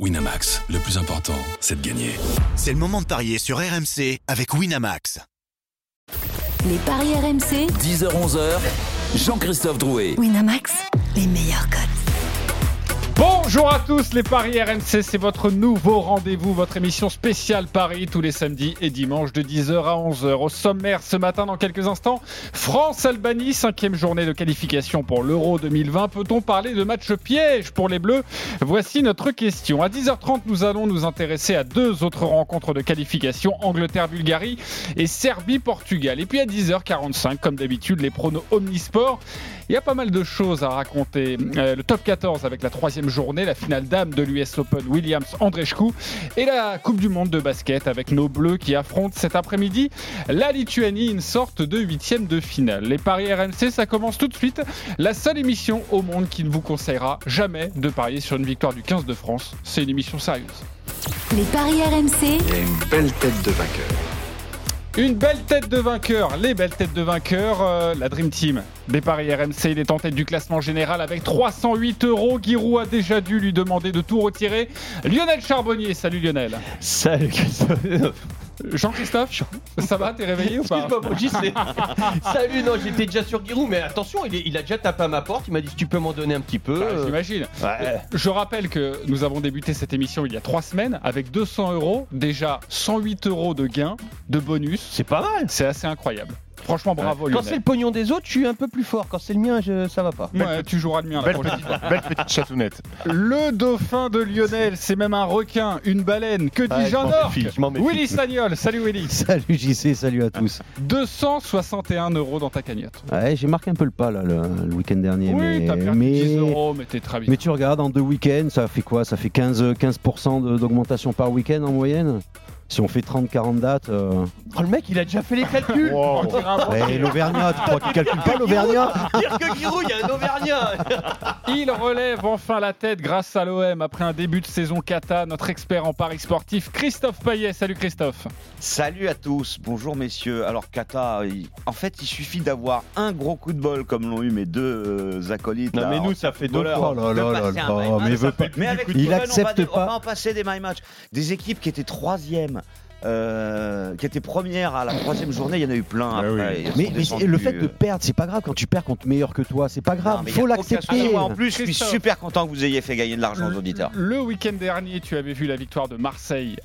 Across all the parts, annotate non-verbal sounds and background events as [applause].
Winamax, le plus important, c'est de gagner. C'est le moment de parier sur RMC avec Winamax. Les paris RMC, 10h-11h, Jean-Christophe Drouet. Winamax, les meilleurs cotes. Bonjour à tous, les Paris RMC, c'est votre nouveau rendez-vous, votre émission spéciale Paris tous les samedis et dimanches de 10h à 11h. Au sommaire ce matin, dans quelques instants, France-Albanie, cinquième journée de qualification pour l'Euro 2020. Peut-on parler de match piège pour les Bleus? Voici notre question. À 10h30, nous allons nous intéresser à deux autres rencontres de qualification, Angleterre-Bulgarie et Serbie-Portugal. Et puis à 10h45, comme d'habitude, les pronos Omnisport. Il y a pas mal de choses à raconter. Euh, le top 14 avec la troisième journée, la finale dame de l'US Open Williams Andreescu et la Coupe du Monde de basket avec nos Bleus qui affrontent cet après-midi la Lituanie, une sorte de huitième de finale. Les paris RMC, ça commence tout de suite. La seule émission au monde qui ne vous conseillera jamais de parier sur une victoire du 15 de France. C'est une émission sérieuse. Les paris RMC, Il y a une belle tête de vainqueur. Une belle tête de vainqueur, les belles têtes de vainqueur, euh, la Dream Team des paris RMC, il est en tête du classement général avec 308 euros. Giroud a déjà dû lui demander de tout retirer. Lionel Charbonnier, salut Lionel. Salut Christophe. Jean-Christophe, ça va, t'es réveillé ou pas Excuse-moi, Moji, c'est- [laughs] Salut, non, j'étais déjà sur Giroud, mais attention, il, est- il a déjà tapé à ma porte. Il m'a dit si tu peux m'en donner un petit peu. Ah, euh, J'imagine. Ouais. Je rappelle que nous avons débuté cette émission il y a trois semaines avec 200 euros, déjà 108 euros de gains, de bonus. C'est pas mal. C'est assez incroyable. Franchement, bravo Quand c'est le pognon des autres, je suis un peu plus fort. Quand c'est le mien, je- ça va pas. Ouais, tu joueras le mien la Belle petite, belle petite chatounette. Le dauphin de Lionel, c'est même un requin, une baleine, que Ah, dis-je je un m'en orque méfie, je. Willy Sagnol, salut Willy [laughs] Salut JC, salut à tous. 261 euros dans ta cagnotte. Ouais, j'ai marqué un peu le pas là, le, le week-end dernier. Oui, mais, t'as perdu mais, 10 euros, mais t'es très bien. mais tu regardes en deux week-ends, ça fait quoi? Ça fait 15%, 15% de- d'augmentation par week-end en moyenne? Si on fait 30-40 dates. euh, Oh, le mec, il a déjà fait les calculs. On dirait un banquier. ouais, L'Auvergnat, tu crois qu'il calcule pas l'Auvergnat Dire que Giroud, il y a un Auvergnat. [laughs] Il relève enfin la tête grâce à l'OM après un début de saison cata. Notre expert en paris sportif, Christophe Payet. Salut Christophe. Salut à tous, bonjour messieurs. Alors Kata, il- en fait il suffit d'avoir un gros coup de bol comme l'ont eu mes deux euh, acolytes. Non, là, mais nous, ça fait deux footballeurs, Oh là là là là, match. mais il veut pas- Mais avec Il on va accepte pas. On va en passer des my match. Des équipes qui étaient troisième. Euh, qui étaient premières à la troisième journée, il y en a eu plein Ouais, après. oui. Mais, le fait de euh, perdre, c'est pas grave. Quand tu perds contre meilleur que toi, c'est pas grave. Il faut l'accepter. souci. En plus, je suis super content que vous ayez fait gagner de l'argent aux auditeurs. Le week-end dernier, tu avais vu la victoire de Marseille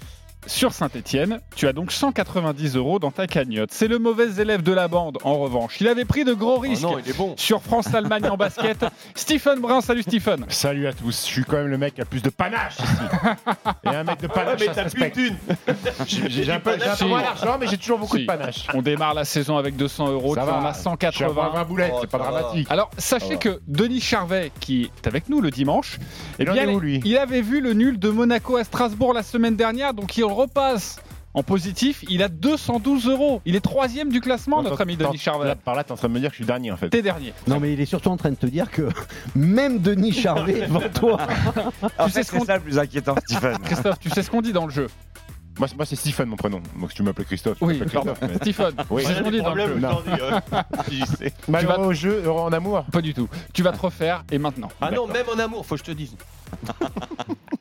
sur Saint-Etienne. Tu as donc 190 euros dans ta cagnotte. C'est le mauvais élève de la bande, en revanche. Il avait pris de gros Oh risques. non, il est bon. Sur France-Allemagne en basket, [laughs] Stephen Brun, salut Stephen. Salut à tous. Je suis quand même le mec qui a plus de panache ici. [laughs] Et un mec de Ouais, panache, mais ça se t'as. [laughs] J'ai un peu, d'argent, mais j'ai toujours beaucoup Si. de panache. On démarre la saison avec 200 euros, Ça tu va. en as Je suis à 180. 20 boulettes, Oh, c'est pas va. dramatique. Alors, sachez que Denis Charvet, qui est avec nous le dimanche, eh Il bien, où, lui? il avait vu le nul de Monaco à Strasbourg la semaine dernière, donc il repasse en positif. Il a 212 euros. Il est troisième du classement, notre ami Denis Charvet. Là, par là, t'es en train de me dire que je suis dernier en fait. T'es dernier. Non, mais il est surtout en train de te dire que même Denis Charvet est devant toi. [laughs] En sais fait, ce qu'on- c'est ça le plus inquiétant, Stephen. [laughs] Christophe, tu sais ce qu'on dit dans le jeu Moi, c'est- moi, c'est Stephen mon prénom. Donc si tu m'appelles Christophe, tu Oui, m'appelles pardon. Christophe. mais- Stephen, Oui. tu sais ce qu'on dit dans le jeu Non. hein. Malheureux au jeu, heureux en amour. Pas du tout. Tu vas te refaire et maintenant. Ah non, même en amour, faut que je te dise. [laughs]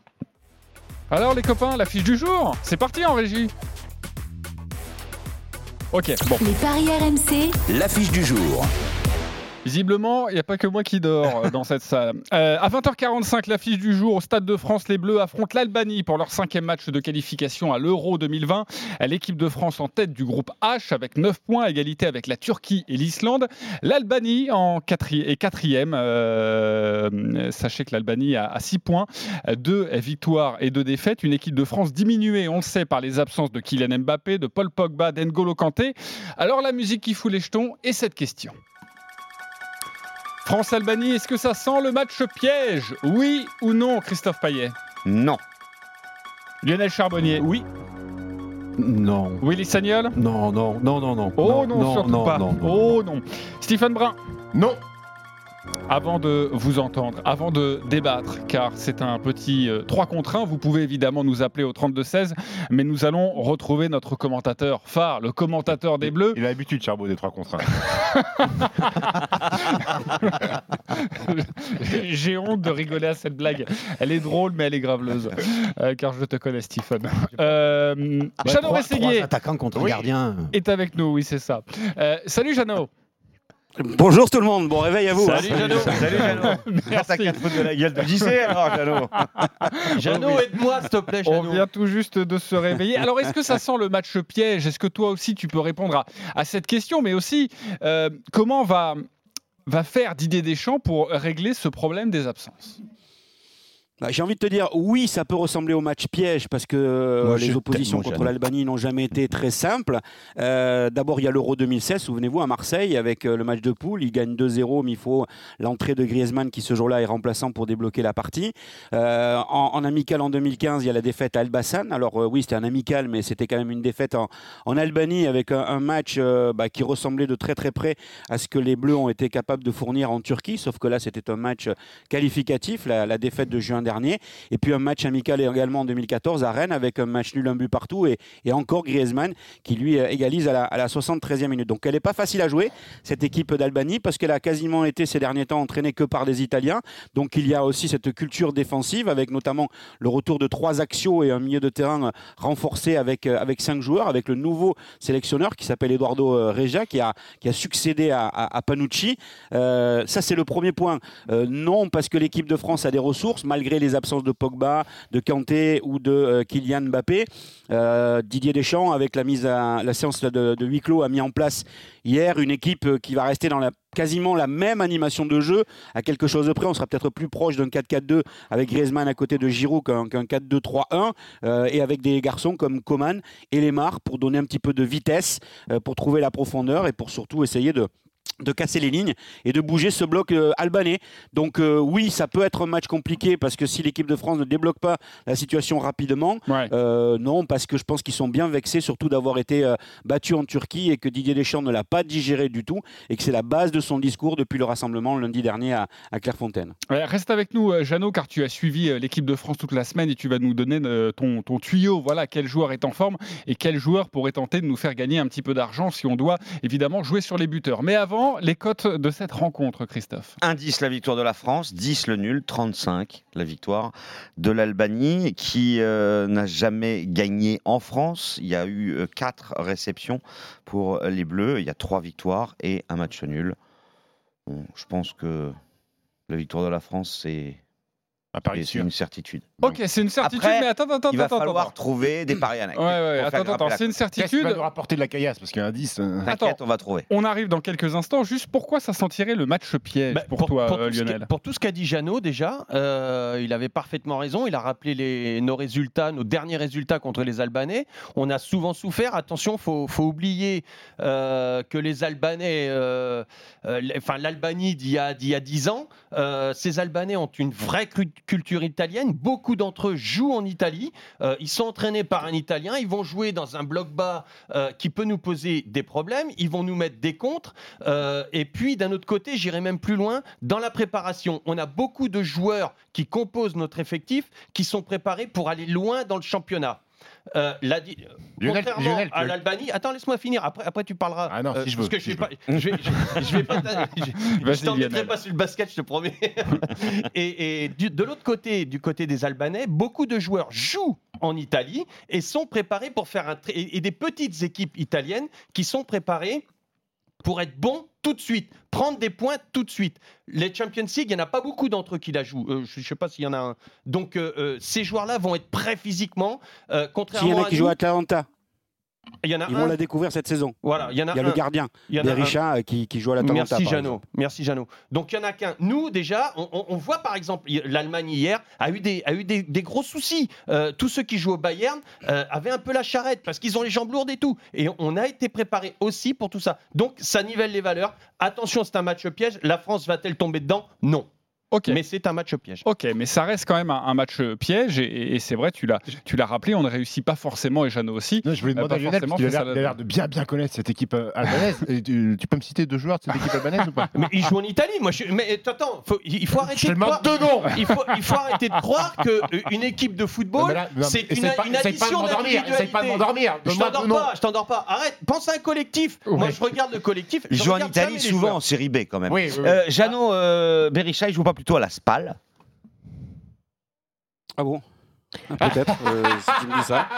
Alors les copains, la fiche du jour, c'est parti en régie. Ok, bon. Les paris RMC, L'affiche du jour. Visiblement, il n'y a pas que moi qui dors euh, dans cette salle. Euh, à 20h45, l'affiche du jour au Stade de France, les Bleus affrontent l'Albanie pour leur cinquième match de qualification à l'Euro 2020. L'équipe de France en tête du groupe H avec 9 points, à égalité avec la Turquie et l'Islande. L'Albanie en est quatrième. Euh, sachez que l'Albanie a, 6 points, 2 victoires et 2 défaites. Une équipe de France diminuée, on le sait, par les absences de Kylian Mbappé, de Paul Pogba, d'Engolo Kanté. Alors la musique qui fout les jetons et cette question. France-Albanie, est-ce que ça sent le match piège? Oui ou non, Christophe Payet? Non. Lionel Charbonnier? Oui. Non. Willy Sagnol? Non, non, non, non, non. Oh non, surtout non, pas. non, non. oh non. Stephen Brun? Non. Avant de vous entendre, avant de débattre, car c'est un petit euh, 3 contre 1, vous pouvez évidemment nous appeler au 32-16, mais nous allons retrouver notre commentateur phare, le commentateur des Bleus. Il a l'habitude, Charbot, des 3 contre 1. [laughs] J'ai honte de rigoler à cette blague. Elle est drôle, mais elle est graveleuse. Euh, car je te connais, Stephen. Euh, Ouais, Jeannot Rességuier attaquants contre Oui. gardien. est avec nous, oui, c'est ça. Euh, salut Jeannot. Bonjour tout le monde, bon réveil à vous. Salut, hein. Jeannot. Salut Jeannot. Merci. Foutre de la gueule de JC alors Jeannot. [laughs] Jeannot, aide-moi, s'il te plaît, On Jeannot. vient tout juste de se réveiller. [laughs] Alors, est-ce que ça sent le match piège? Est-ce que toi aussi tu peux répondre à, à cette question? Mais aussi, euh, comment va, va faire Didier Deschamps pour régler ce problème des absences? J'ai envie de te dire, oui, ça peut ressembler au match piège parce que euh, Moi, les oppositions contre l'Albanie n'ont jamais été très simples. Euh, D'abord, il y a l'Euro 2016, souvenez-vous, à Marseille, avec euh, le match de poule. Il gagne 2-0, mais il faut l'entrée de Griezmann qui, ce jour-là, est remplaçant pour débloquer la partie. Euh, en, en amical en 2015, il y a la défaite à Elbasan. Alors, euh, oui, c'était un amical, mais c'était quand même une défaite en, en Albanie avec un, un match bah, qui ressemblait de très très près à ce que les Bleus ont été capables de fournir en Turquie, sauf que là, c'était un match qualificatif, la, la défaite de juin Et puis un match amical également en 2014 à Rennes avec un match nul, un but partout et, encore Griezmann qui lui euh, égalise à la, à la 73e minute. Donc elle n'est pas facile à jouer, cette équipe d'Albanie, parce qu'elle a quasiment été ces derniers temps entraînée que par des Italiens. Donc il y a aussi cette culture défensive avec notamment le retour de trois axiaux et un milieu de terrain euh, renforcé avec, euh, avec cinq joueurs, avec le nouveau sélectionneur qui s'appelle Eduardo Reja qui a, qui a succédé à, Panucci. Ça c'est le premier point. Non, parce que l'équipe de France a des ressources, malgré les absences de Pogba, de Kanté ou de euh, Kylian Mbappé. Euh, Didier Deschamps, avec la mise à la séance de, de huis clos, a mis en place hier une équipe euh, qui va rester dans la quasiment la même animation de jeu à quelque chose de près. On sera peut-être plus proche d'un 4-4-2 avec Griezmann à côté de Giroud qu'un qu'un 4-2-3-1 euh, et avec des garçons comme Coman et Lemar pour donner un petit peu de vitesse, pour trouver la profondeur et pour surtout essayer de de casser les lignes et de bouger ce bloc euh, albanais. Donc euh, oui, ça peut être un match compliqué parce que si l'équipe de France ne débloque pas la situation rapidement, Ouais. euh, non, parce que je pense qu'ils sont bien vexés surtout d'avoir été battus en Turquie et que Didier Deschamps ne l'a pas digéré du tout et que c'est la base de son discours depuis le rassemblement lundi dernier à, à Clairefontaine. Ouais, Reste avec nous, Jeannot, car tu as suivi l'équipe de France toute la semaine et tu vas nous donner ton, ton tuyau. Voilà, quel joueur est en forme et quel joueur pourrait tenter de nous faire gagner un petit peu d'argent si on doit évidemment jouer sur les buteurs. Mais avant, les cotes de cette rencontre, Christophe. Indice la victoire de la France, 10 le nul, 35 la victoire de l'Albanie qui euh, n'a jamais gagné en France. Il y a eu 4 réceptions pour les Bleus, il y a 3 victoires et un match nul. Bon, je pense que la victoire de la France, c'est une certitude. Ok, c'est une certitude, Après, mais attends, attends, Il va attends, falloir attends. trouver des paris annexes. Ouais, ouais, attends, attends, c'est une certitude. va nous rapporter de la caillasse Parce qu'il y a un 10. euh, T'inquiète, Attends. on va trouver. On arrive dans quelques instants. Juste pourquoi ça sentirait le match piège Bah, pour, toi, euh, Lionel? pour tout ce qu'a dit Jeannot déjà, euh, il avait parfaitement raison. Il a rappelé les, nos résultats, nos derniers résultats contre les Albanais. On a souvent souffert. Attention, faut, faut oublier euh, que les Albanais, euh, euh, enfin l'Albanie d'il y a y a 10 ans, euh, ces Albanais ont une vraie culture italienne. Beaucoup d'entre eux jouent en Italie. Euh, ils sont entraînés par un Italien. Ils vont jouer dans un bloc bas euh, qui peut nous poser des problèmes. Ils vont nous mettre des contres. Euh, et puis, d'un autre côté, j'irai même plus loin, dans la préparation, on a beaucoup de joueurs qui composent notre effectif qui sont préparés pour aller loin dans le championnat. Euh, la Lionel- contrairement Lionel, à l'Albanie, attends, laisse-moi finir. Après, après tu parleras. Ah non, si je veux, Parce que si je vais je pas, je je- vais pas, [laughs] je, t'embêterai pas sur le basket, je te promets. [laughs] et et du- de l'autre côté, du côté des Albanais, beaucoup de joueurs jouent en Italie et sont préparés pour faire un et des petites équipes italiennes qui sont préparées pour être bons tout de suite, prendre des points tout de suite. Les Champions League, il n'y en a pas beaucoup d'entre eux qui la jouent. Euh, je ne sais pas s'il y en a un. Donc, euh, euh, ces joueurs-là vont être prêts physiquement, euh, S'il y contrairement en a à qui nous. jouent à Atalanta, Il y en a ils un. vont la découvrir cette saison. Voilà, il y en a Il y a un. le gardien, Il y en a euh, qui, qui joue à l'Atalanta. Merci par Jeannot. Merci Jeannot. Donc il y en a qu'un. Nous déjà, on, on- on voit par exemple l'Allemagne hier a eu des a eu des, des gros soucis. Euh, tous ceux qui jouent au Bayern euh, avaient un peu la charrette parce qu'ils ont les jambes lourdes et tout. Et on a été préparé aussi pour tout ça. Donc ça nivelle les valeurs. Attention, c'est un match piège. La France va-t-elle tomber dedans? Non. Ok. Mais c'est un match piège. Ok, mais ça reste quand même un, un match euh, piège et, et c'est vrai, tu l'as, tu l'as rappelé, on ne réussit pas forcément et Jeannot aussi. Non, je voulais Euh, demander à Lionel, parce qu'il a l'air- la- il a l'air de bien bien connaître cette équipe euh, albanaise. Et tu, tu peux me citer deux joueurs de cette équipe albanaise ou pas? [laughs] Mais il joue en Italie, moi. Je... Mais attends, faut- il faut arrêter Je de croire. deux noms [laughs] Il faut, il faut arrêter de croire qu'une équipe de football, c'est une, pas- une essaye pas de addition m'endormir, essaye pas de m'endormir. Je t'endors pas, je t'endors pas. Arrête, pense à un collectif. Moi, je regarde le collectif. Il je joue en Italie souvent en série B quand même. Jeannot Berisha, il joue pas plutôt à la SPAL Ah bon? Ah, Peut-être, euh, si tu me dis ça.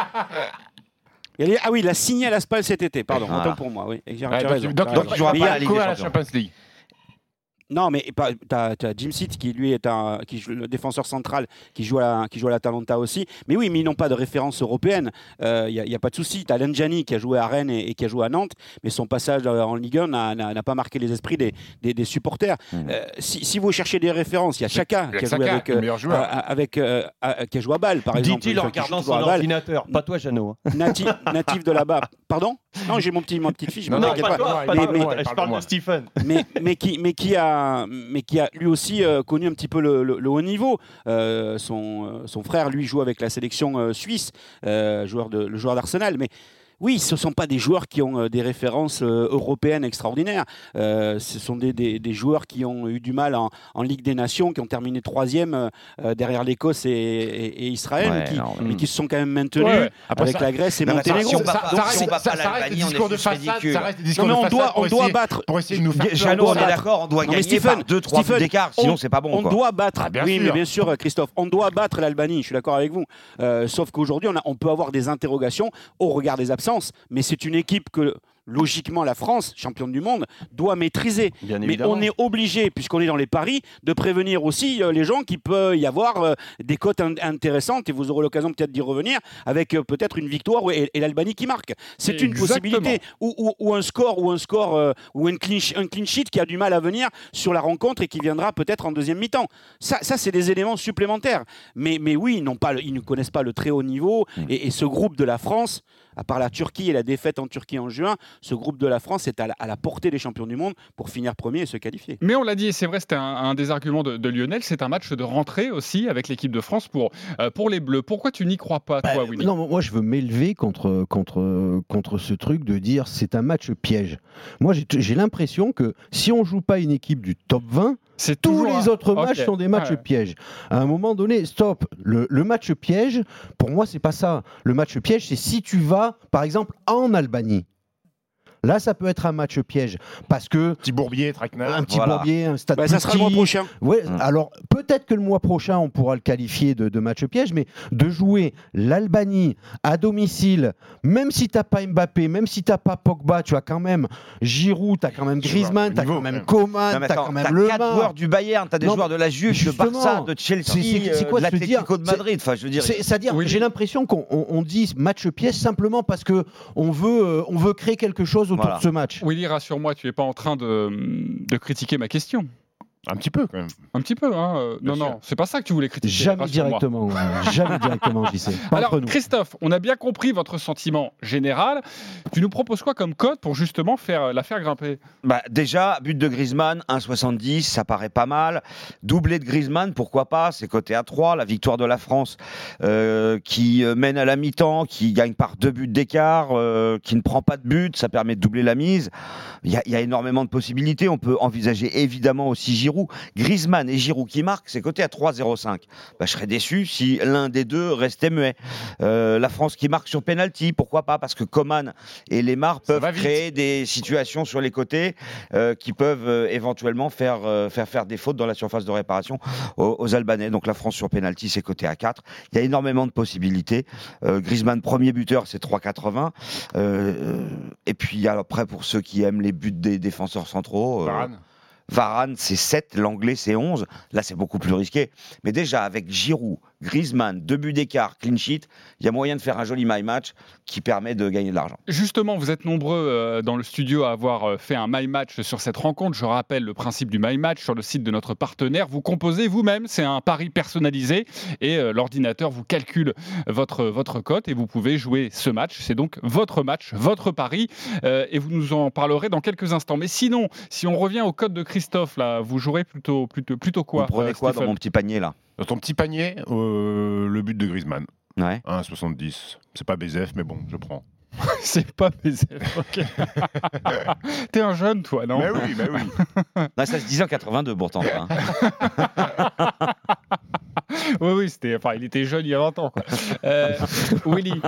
Est- Ah oui, il a signé à la SPAL cet été, pardon, Voilà. autant pour moi. Oui. Et j'ai- donc, raison, il jouera Mais pas il y à a- la Ligue des. Champions League Non, mais t'as as Jim Seat qui lui est un qui joue le défenseur central qui joue à la, qui joue à l'Atalanta aussi. Mais oui, mais ils n'ont pas de référence européenne. Il n'y a, y a pas de souci. T'as Lenjani qui a joué à Rennes et, et qui a joué à Nantes, mais son passage euh, en Ligue 1 n'a- pas marqué les esprits des, des, des supporters. Euh, si, si vous cherchez des références, il y a Chaka qui a joué avec, le euh, euh, avec euh, euh, qui a joué à Bâle par exemple. Dit-il en regardant son à ordinateur. Pas toi, Jeannot. hein. Natif, natif de là-bas. Pardon? Non, j'ai mon petit, ma petite fiche. je Non, m'en non, pas pas. toi, pas Mais- toi, mais- je parle de. Stephen. mais, mais, qui, mais, qui a, mais qui a lui aussi euh, connu un petit peu le, haut niveau. Euh, son, euh, son frère, lui, joue avec la sélection suisse, joueur le joueur d'Arsenal. Mais oui, ce ne sont pas des joueurs qui ont euh, des références euh, européennes extraordinaires. Euh, ce sont des, des- des joueurs qui ont eu du mal en, en Ligue des Nations, qui ont terminé troisième euh, derrière l'Écosse et, et- et Israël, Ouais, qui, non, mais qui se sont quand même maintenus Ouais, ouais. Après, avec ça- la Grèce et Monténégro. si on va ça si on va ça- pas ça reste l'Albanie, des on est juste ridicule. ça Non, mais on doit, on doit battre. pour essayer de nous faire peur. Jeannot, on est d'accord, on doit gagner Stephen, par 2-3 buts Stephen, d'écart, sinon on- c'est pas bon. On quoi. doit battre, Ah, bien oui, sûr. mais bien sûr, Christophe, on doit battre l'Albanie, je suis d'accord avec vous. Euh, sauf qu'aujourd'hui, on, a- on peut avoir des interrogations au regard des mais c'est une équipe que, logiquement, la France, championne du monde, doit maîtriser. Bien Mais évidemment. on est obligé, puisqu'on est dans les paris, de prévenir aussi euh, les gens qu'il peut y avoir euh, des cotes in- intéressantes, et vous aurez l'occasion peut-être d'y revenir, avec euh, peut-être une victoire et, et l'Albanie qui marque. C'est une possibilité. Ou, ou- ou un score, ou un score, euh, ou un clean, sh- un clean sheet qui a du mal à venir sur la rencontre et qui viendra peut-être en deuxième mi-temps. Ça, ça c'est des éléments supplémentaires. Mais, mais oui, ils, pas le- ils ne connaissent pas le très haut niveau. Et, et ce groupe de la France, à part la Turquie et la défaite en Turquie en juin, ce groupe de la France est à la, à la portée des champions du monde pour finir premier et se qualifier. Mais on l'a dit, et c'est vrai, c'était un, un des arguments de, de Lionel, c'est un match de rentrée aussi avec l'équipe de France pour, euh, pour les Bleus. Pourquoi tu n'y crois pas, toi, Willy? Non, moi je veux m'élever contre, contre, contre ce truc de dire c'est un match piège. Moi j'ai l'impression que si on joue pas une équipe du top 20, C'est tous les un- autres matchs sont des matchs Ouais. pièges. À un moment donné, stop. Le, le match piège, pour moi, c'est pas ça. Le match piège, c'est si tu vas, par exemple, en Albanie. Là, ça peut être un match piège parce que Petit bourbier, traquenard. un petit Voilà. bourbier, un stade Bah, ça sera le mois petit. prochain. Ouais, Mm. alors peut-être que le mois prochain, on pourra le qualifier de, de match piège, mais de jouer l'Albanie à domicile, même si t'as pas Mbappé, même si t'as pas Pogba, tu as quand même Giroud, t'as quand même Griezmann, t'as quand même. Coman, t'as quand même t'as Le quatre joueurs du Bayern, t'as des Non, joueurs de la Juve, de. Barça, de Chelsea, C'est- quoi euh, de dire de C'est- Madrid. Enfin, je veux dire, C'est- C'est-à-dire, Oui. j'ai l'impression qu'on on- on dit match piège simplement parce que on veut, euh, on veut créer quelque chose autour Voilà. de ce match. Willy, rassure-moi, tu n'es pas en train de, de critiquer ma question. Un petit peu quand même. Un petit peu, hein euh, Non, sûr. non, c'est pas ça que tu voulais critiquer. Jamais directement, euh, jamais directement, j'y sais. Pas Alors, entre nous. Christophe, on a bien compris votre sentiment général. Tu nous proposes quoi comme code pour justement faire, la faire grimper? Bah, déjà, but de Griezmann, 1,70, ça paraît pas mal. Doublé de Griezmann, pourquoi pas? C'est côté à 3. La victoire de la France euh, qui euh, mène à la mi-temps, qui gagne par deux buts d'écart, euh, qui ne prend pas de but, ça permet de doubler la mise. Il y, a- il y a énormément de possibilités. On peut envisager évidemment aussi Giroud. Griezmann et Giroud qui marquent, c'est côté à 3,05. Bah, je serais déçu si l'un des deux restait muet. Euh, la France qui marque sur penalty, pourquoi pas Parce que Coman et Lemar peuvent créer des situations sur les côtés euh, qui peuvent euh, éventuellement faire, faire faire des fautes dans la surface de réparation aux, aux Albanais. Donc la France sur penalty, c'est côté à 4. Il y a énormément de possibilités. Griezmann, premier buteur, c'est 3,80. Euh, et puis alors, après, pour ceux qui aiment les buts des défenseurs centraux, Varane. Varane, c'est 7, l'anglais, c'est 11. Là, c'est beaucoup plus risqué. Mais déjà, avec Giroud, Griezmann, deux buts d'écart, clean sheet, il y a moyen de faire un joli my match qui permet de gagner de l'argent. Justement, vous êtes nombreux euh, dans le studio à avoir euh, fait un My Match sur cette rencontre. Je rappelle le principe du My Match sur le site de notre partenaire. Vous composez vous-même, c'est un pari personnalisé et euh, l'ordinateur vous calcule votre, votre cote et vous pouvez jouer ce match. C'est donc votre match, votre pari et vous nous en parlerez dans quelques instants. Mais sinon, si on revient au code de Christophe, Christophe, là, vous jouerez plutôt, plutôt, plutôt quoi Vous prenez euh, quoi dans mon petit panier là? Dans ton petit panier, euh, le but de Griezmann. Ouais. 1,70. C'est pas BZF, mais bon, je prends. [laughs] C'est pas BZF, ok. [laughs] T'es un jeune, toi, non? Mais oui, mais oui. [laughs] Non, ça se disait en 82 pourtant. hein. Oui, oui, c'était, enfin, il était jeune il y a 20 ans. Quoi. Euh, Willy,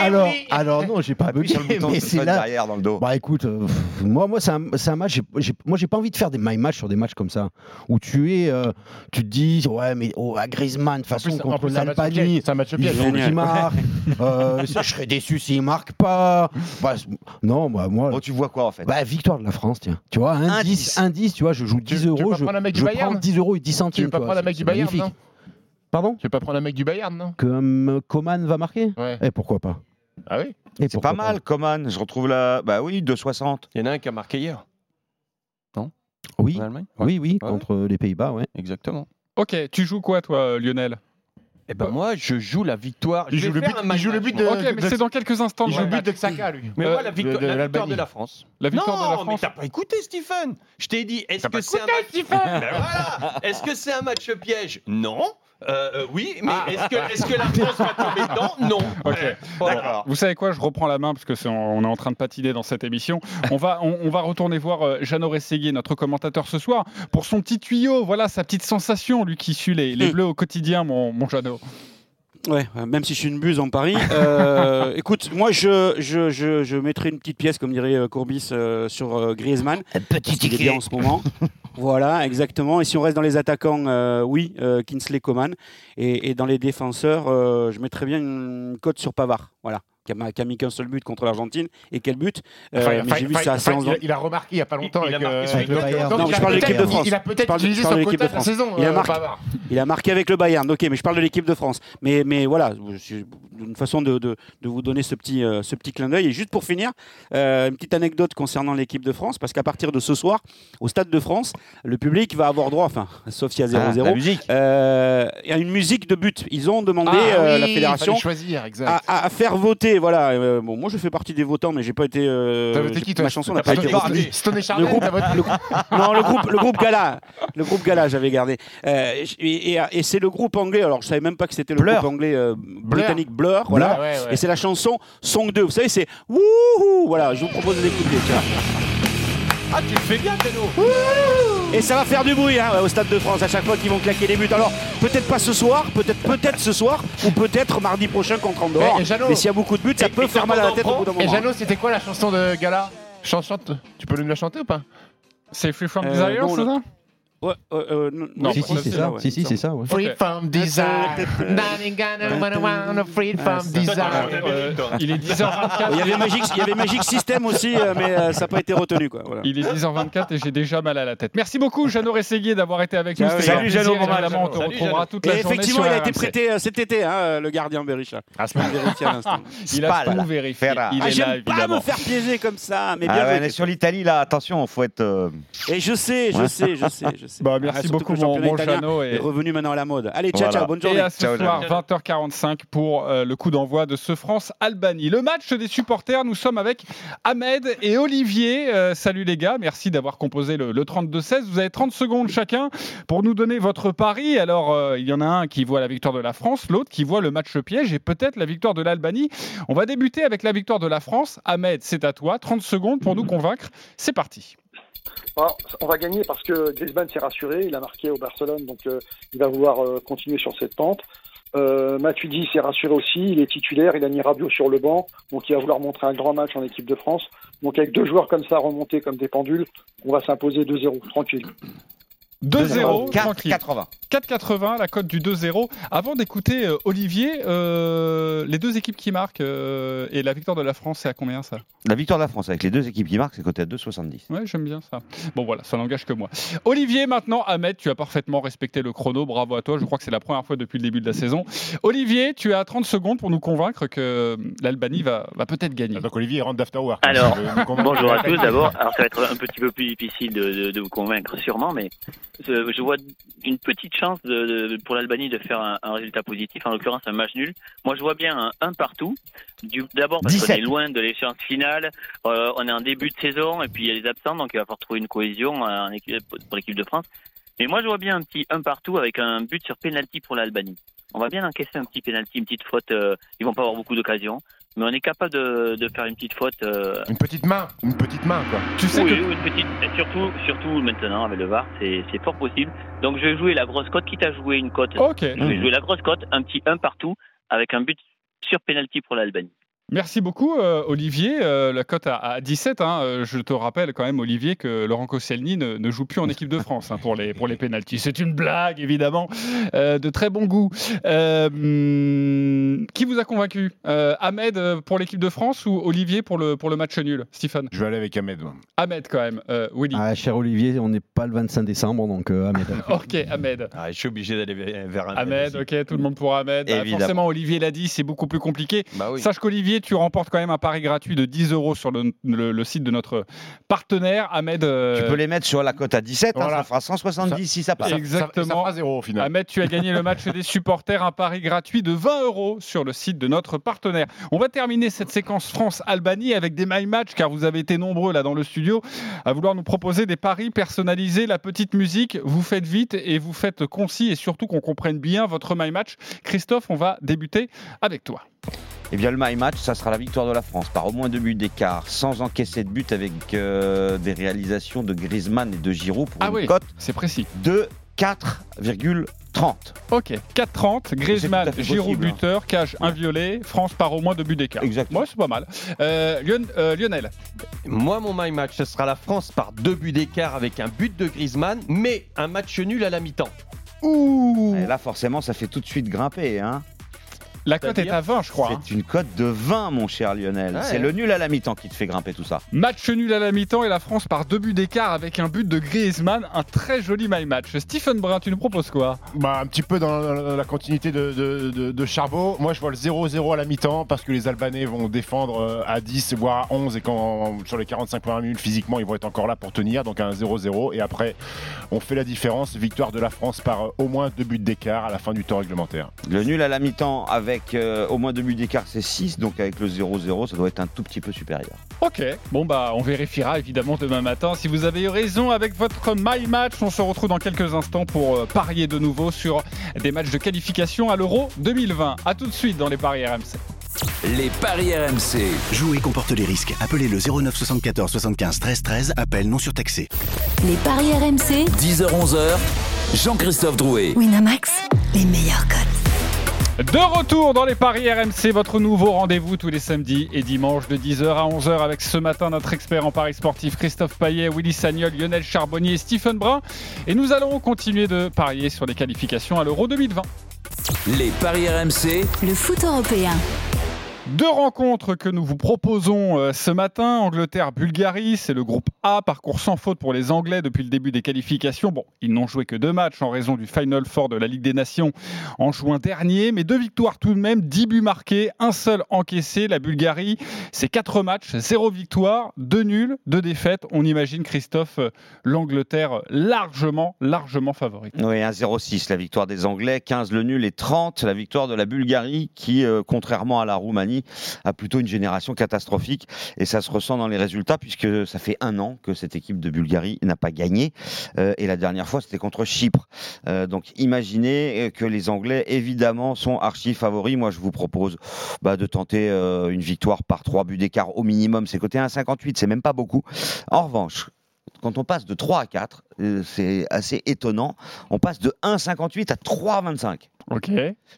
alors, alors non, j'ai pas sur le [laughs] bouton mais c'est là. derrière dans le dos. Bah écoute, euh, pff, moi, moi c'est un, c'est un match. moi, j'ai pas envie de faire des my match sur des matchs comme ça où tu es, euh, tu te dis, ouais, mais oh, à Griezmann, de plus, façon contre plus, c'est un match l'Albanie, piège. Un match il piège. qu'il marque. [laughs] Euh, je serais déçu s'il marque pas. Bah, non, bah, moi. Oh, tu vois quoi en fait? Bah, victoire de la France, tiens. Tu vois, un 10, 10. un 10, tu vois, je joue Tu- 10 tu veux euros, je, prends 10 euros et 10 Tu centimes. veux pas prendre un c'est- mec du Bayern, Pardon Tu veux pas prendre un mec du Bayern, non Comme euh, Coman va marquer? Ouais. Et pourquoi pas? Ah oui C'est pas mal, Coman. Je retrouve la. Bah oui, 2,60. Il y en a un qui a marqué hier. Oui, En Allemagne? Oui, oui, Ouais. contre les Pays-Bas, ouais. Exactement. ok, tu joues quoi, toi, Lionel? Eh ben moi, je joue la victoire. Il Je joue vais le faire but- un il joue le match, but moi. de- Ok, mais c'est dans quelques instants. Il joue le but de Xhaka, lui. Mais Euh, moi, la, victoire, de- de la victoire l'Albanie. de la France. La victoire non, de la mais France. t'as pas écouté, Stephen? Je t'ai dit, est-ce que c'est un match [laughs] Ben voilà. Est-ce que c'est un match piège? Non. Euh, euh, oui, mais Ah. est-ce que, la France va tomber dedans? Non. [laughs] Voilà. Vous savez quoi? Je reprends la main parce que c'est- on est en train de patiner dans cette émission. On va, on, on va retourner voir euh, Jeannot Rességuier, notre commentateur ce soir, pour son petit tuyau. Voilà sa petite sensation, lui qui suit les, les Hmm. bleus au quotidien, mon, mon Jeannot. Ouais, même si je suis une buse en Paris. Euh, [laughs] écoute, moi, je, je, je, je mettrai une petite pièce, comme dirait euh, Courbis, euh, sur euh, Griezmann. Petit bien en ce moment. [laughs] voilà, exactement. Et si on reste dans les attaquants, euh, oui, euh, Kinsley Coman. Et, et dans les défenseurs, euh, je mettrais bien une cote sur Pavard. Voilà. Qui a, ma- qui a mis qu'un seul but contre l'Argentine. Et quel but Euh, Enfin, mais enfin, J'ai vu sa séance il, a, il a remarqué il n'y a pas longtemps Il a avec, marqué euh, sur le Bayern. Non, il je a parle de peut-être- l'équipe de France. Il a peut-être Je parle de- utilisé son de l'équipe quota de de la France. saison. Il a euh, marqué. Il a marqué avec le Bayern, ok, mais je parle de l'équipe de France. Mais, mais voilà, c'est une façon de, de- de vous donner ce petit, euh, ce petit clin d'œil. Et juste pour finir, euh, une petite anecdote concernant l'équipe de France, parce qu'à partir de ce soir, au Stade de France, le public va avoir droit, enfin, [laughs] sauf s'il y a Ah, 0-0, la musique. euh, à une musique de but. Ils ont demandé, Ah euh, oui, la fédération, choisir, à faire voter. Voilà. Euh, bon, moi, je fais partie des votants, mais j'ai pas été. euh, T'as voté qui, toi Ma chanson n'a pas été retenue. Stone et Le groupe, [laughs] non, le groupe, le groupe Gala, le groupe Gala, j'avais gardé. Euh, et et- et c'est le groupe anglais. Alors, je savais même pas que c'était le Blur. groupe anglais euh, britannique Blur. Voilà. Ouais, ouais. Et c'est la chanson Song 2. Vous savez, c'est Wouhou. Voilà, je vous propose d'écouter. tiens. Ah, tu le fais bien, Teno. Et ça va faire du bruit hein, au Stade de France à chaque fois qu'ils vont claquer les buts. Alors, peut-être pas ce soir, peut-être peut-être ce soir, ou peut-être mardi prochain contre Andorre. Mais, et Jeannot- Mais s'il y a beaucoup de buts, ça Et- peut et faire mal à la tête au bout d'un Et moment. Jeannot, c'était quoi la chanson de Gala? Chante, chante. Tu peux nous la chanter ou pas? C'est Free From Euh, Desire, c'est ça? Ouais, euh, euh, non, Non, si, si, c'est ça. ouais, si, si, c'est ça. ouais. Free from desire. [laughs] Free from Il est 10h24. Il y avait Magic, il y avait Magic System aussi, euh, mais euh, ça n'a pas été retenu. Quoi. Voilà. Il est 10h24 et j'ai déjà mal à la tête. Merci beaucoup, Jeannot Rességuier, d'avoir été avec nous. Un salut, Jeannot. On te retrouvera Jeannot. toute la Et journée effectivement, il a été prêté euh, cet été, hein, le gardien Berisha. Ah, vérifier à l'instant. [laughs] Il a tout vérifié. Il Ah, est là, J'aime pas me faire piéger comme ça, mais bien Ah joué. on est sur l'Italie là, attention, faut être. Et je sais, je sais, je sais, je sais. Bah, Ah, merci beaucoup, mon, mon italien Jeannot. est Et, revenu maintenant à la mode. Allez, ciao, Voilà. ciao, bonne et journée. à ce Ciao, soir, Jeannot. 20h45 pour euh, le coup d'envoi de ce France-Albanie. Le match des supporters, nous sommes avec Ahmed et Olivier. Euh, salut les gars, merci d'avoir composé le, le 32-16. Vous avez 30 secondes chacun pour nous donner votre pari. Alors, euh, il y en a un qui voit la victoire de la France, l'autre qui voit le match piège et peut-être la victoire de l'Albanie. On va débuter avec la victoire de la France. Ahmed, c'est à toi. 30 secondes pour nous convaincre. C'est parti. Alors, on va gagner parce que Griezmann s'est rassuré, il a marqué au Barcelone, donc euh, il va vouloir euh, continuer sur cette pente. Euh, Matuidi s'est rassuré aussi, il est titulaire, il a mis Rabiot sur le banc, donc il va vouloir montrer un grand match en équipe de France. Donc avec deux joueurs comme ça remontés comme des pendules, on va s'imposer 2-0, tranquille. 2-0, 4, tranquille. 80. 4,80, la cote du 2-0. Avant d'écouter euh, Olivier, euh, les deux équipes qui marquent euh, et la victoire de la France, c'est à combien ça? La victoire de la France avec les deux équipes qui marquent, c'est coté à 2,70. Ouais, j'aime bien ça. Bon voilà, ça n'engage que moi. Olivier, maintenant, Ahmed, tu as parfaitement respecté le chrono. Bravo à toi. Je crois que c'est la première fois depuis le début de la saison. Olivier, tu as 30 secondes pour nous convaincre que l'Albanie va, va peut-être gagner. Donc Olivier rentre d'afterwork. Alors, bonjour à tous d'abord. Alors, ça va être un petit peu plus difficile de, de- de vous convaincre, sûrement, mais Je vois une petite chance de- de- pour l'Albanie de faire un, un résultat positif, en l'occurrence un match nul. Moi, je vois bien un, un partout. D'abord parce qu'on 17. est loin de l'échéance finale, euh, on est en début de saison et puis il y a les absents, donc il va falloir trouver une cohésion euh, en équipe- pour l'équipe de France. Mais moi, je vois bien un petit un partout avec un but sur penalty pour l'Albanie. On va bien encaisser un petit penalty, une petite faute. euh, ils vont pas avoir beaucoup d'occasions, mais on est capable de, de faire une petite faute. euh, Une petite main, une petite main, quoi. Tu sais oui, que ou une petite, et surtout, surtout maintenant avec le VAR, c'est c'est fort possible. Donc je vais jouer la grosse cote, quitte à jouer une cote. Ok. Je vais jouer la grosse cote, un petit 1 partout, avec un but sur penalty pour l'Albanie. Merci beaucoup, euh, Olivier. Euh, la cote à, à 17. hein. Euh, je te rappelle quand même, Olivier, que Laurent Koscielny ne, ne joue plus en équipe de France hein, pour les, pour les pénalties. C'est une blague, évidemment, euh, de très bon goût. Qui vous a convaincu? Euh, Ahmed pour l'équipe de France ou Olivier pour le, pour le match nul? Stephen Je vais aller avec Ahmed. moi. Ahmed, quand même. Euh, Willy. Ah, cher Olivier, on n'est pas le 25 décembre, donc euh, Ahmed. [laughs] Ok, Ahmed. Ah, je suis obligé d'aller vers un Ahmed, ok, tout le monde pour Ahmed. Bah, Évidemment. forcément, Olivier l'a dit, c'est beaucoup plus compliqué. Bah oui. Sache qu'Olivier, tu remportes quand même un pari gratuit de 10 euros sur le, le- le site de notre partenaire. Ahmed, euh, Tu peux les mettre sur la cote à 17, hein, Voilà. ça fera 170 si ça passe. Ça- Exactement. Ça, ça fera zéro au final. Ahmed, tu as gagné le match des supporters, un pari gratuit de 20 euros sur le site de notre partenaire. On va terminer cette séquence France-Albanie avec des my match, car vous avez été nombreux là dans le studio à vouloir nous proposer des paris personnalisés, la petite musique. Vous faites vite et vous faites concis et surtout qu'on comprenne bien votre my match. Christophe, on va débuter avec toi. Eh bien, le my match, ça sera la victoire de la France par au moins deux buts d'écart, sans encaisser de but avec euh, des réalisations de Griezmann et de Giroud pour Ah une oui. cote C'est précis. de 4,30. Ok, 4-30, Griezmann, Giroud possible, hein. buteur, cage inviolé, France par au moins deux buts d'écart. Exactement. Ouais, c'est pas mal. Euh, Lion- euh, Lionel, Moi, mon my match, ce sera la France par deux buts d'écart avec un but de Griezmann, mais un match nul à la mi-temps. Ouh Et là, forcément, ça fait tout de suite grimper. Hein. La cote est à 20, je crois. hein. C'est une cote de 20, mon cher Lionel. Ouais. C'est le nul à la mi-temps qui te fait grimper tout ça. Match nul à la mi-temps et la France par deux buts d'écart avec un but de Griezmann. Un très joli my match. Stephen Brun, tu nous proposes quoi? Bah, un petit peu dans la, continuité de, de, de- de Charbot. Moi, je vois le 0-0 à la mi-temps parce que les Albanais vont défendre euh, à 10, voire à 11. Et quand sur les 45 premières minutes, physiquement, ils vont être encore là pour tenir. Donc, un 0-0. Et après, on fait la différence. Victoire de la France par euh, au moins deux buts d'écart à la fin du temps réglementaire. Le nul à la mi-temps avec euh, au moins deux buts d'écart, c'est 6. Donc, avec le 0-0, ça doit être un tout petit peu supérieur. Ok, bon bah on vérifiera évidemment demain matin si vous avez eu raison avec votre My Match. On se retrouve dans quelques instants pour euh, parier de nouveau sur des matchs de qualification à l'Euro 2020. A tout de suite dans les paris RMC. Les paris RMC. Jouer comporte les risques. Appelez le 09 74 75 13 13. Appel non surtaxé. Les paris RMC. 10h-11h. Jean-Christophe Drouet. Winamax, les meilleurs cotes. De retour dans les paris RMC, votre nouveau rendez-vous tous les samedis et dimanches de 10h à 11h avec ce matin notre expert en paris sportif Christophe Paillet, Willy Sagnol, Lionel Charbonnier et Stephen Brun. Et nous allons continuer de parier sur les qualifications à l'Euro 2020. Les paris RMC. Le foot européen. Deux rencontres que nous vous proposons euh, ce matin. Angleterre-Bulgarie, c'est le groupe A, parcours sans faute pour les Anglais depuis le début des qualifications. Bon, ils n'ont joué que deux matchs en raison du Final Four de la Ligue des Nations en juin dernier, mais deux victoires tout de même, 10 buts marqués, un seul encaissé. La Bulgarie, c'est quatre matchs, zéro victoire, deux nuls, deux défaites. On imagine, Christophe, euh, l'Angleterre largement, largement favorite. Oui, 1-0-6, la victoire des Anglais, 15 le nul et 30 la victoire de la Bulgarie qui, euh, contrairement à la Roumanie, a plutôt une génération catastrophique. Et ça se ressent dans les résultats puisque ça fait un an que cette équipe de Bulgarie n'a pas gagné. Euh, et la dernière fois, c'était contre Chypre. Euh, donc imaginez euh, que les Anglais, évidemment, sont archi favoris. Moi, je vous propose bah, de tenter une victoire par trois buts d'écart au minimum. C'est côté 1,58, c'est même pas beaucoup. En revanche, quand on passe de 3 à 4, euh, c'est assez étonnant. On passe de 1,58 à 3,25. Ok.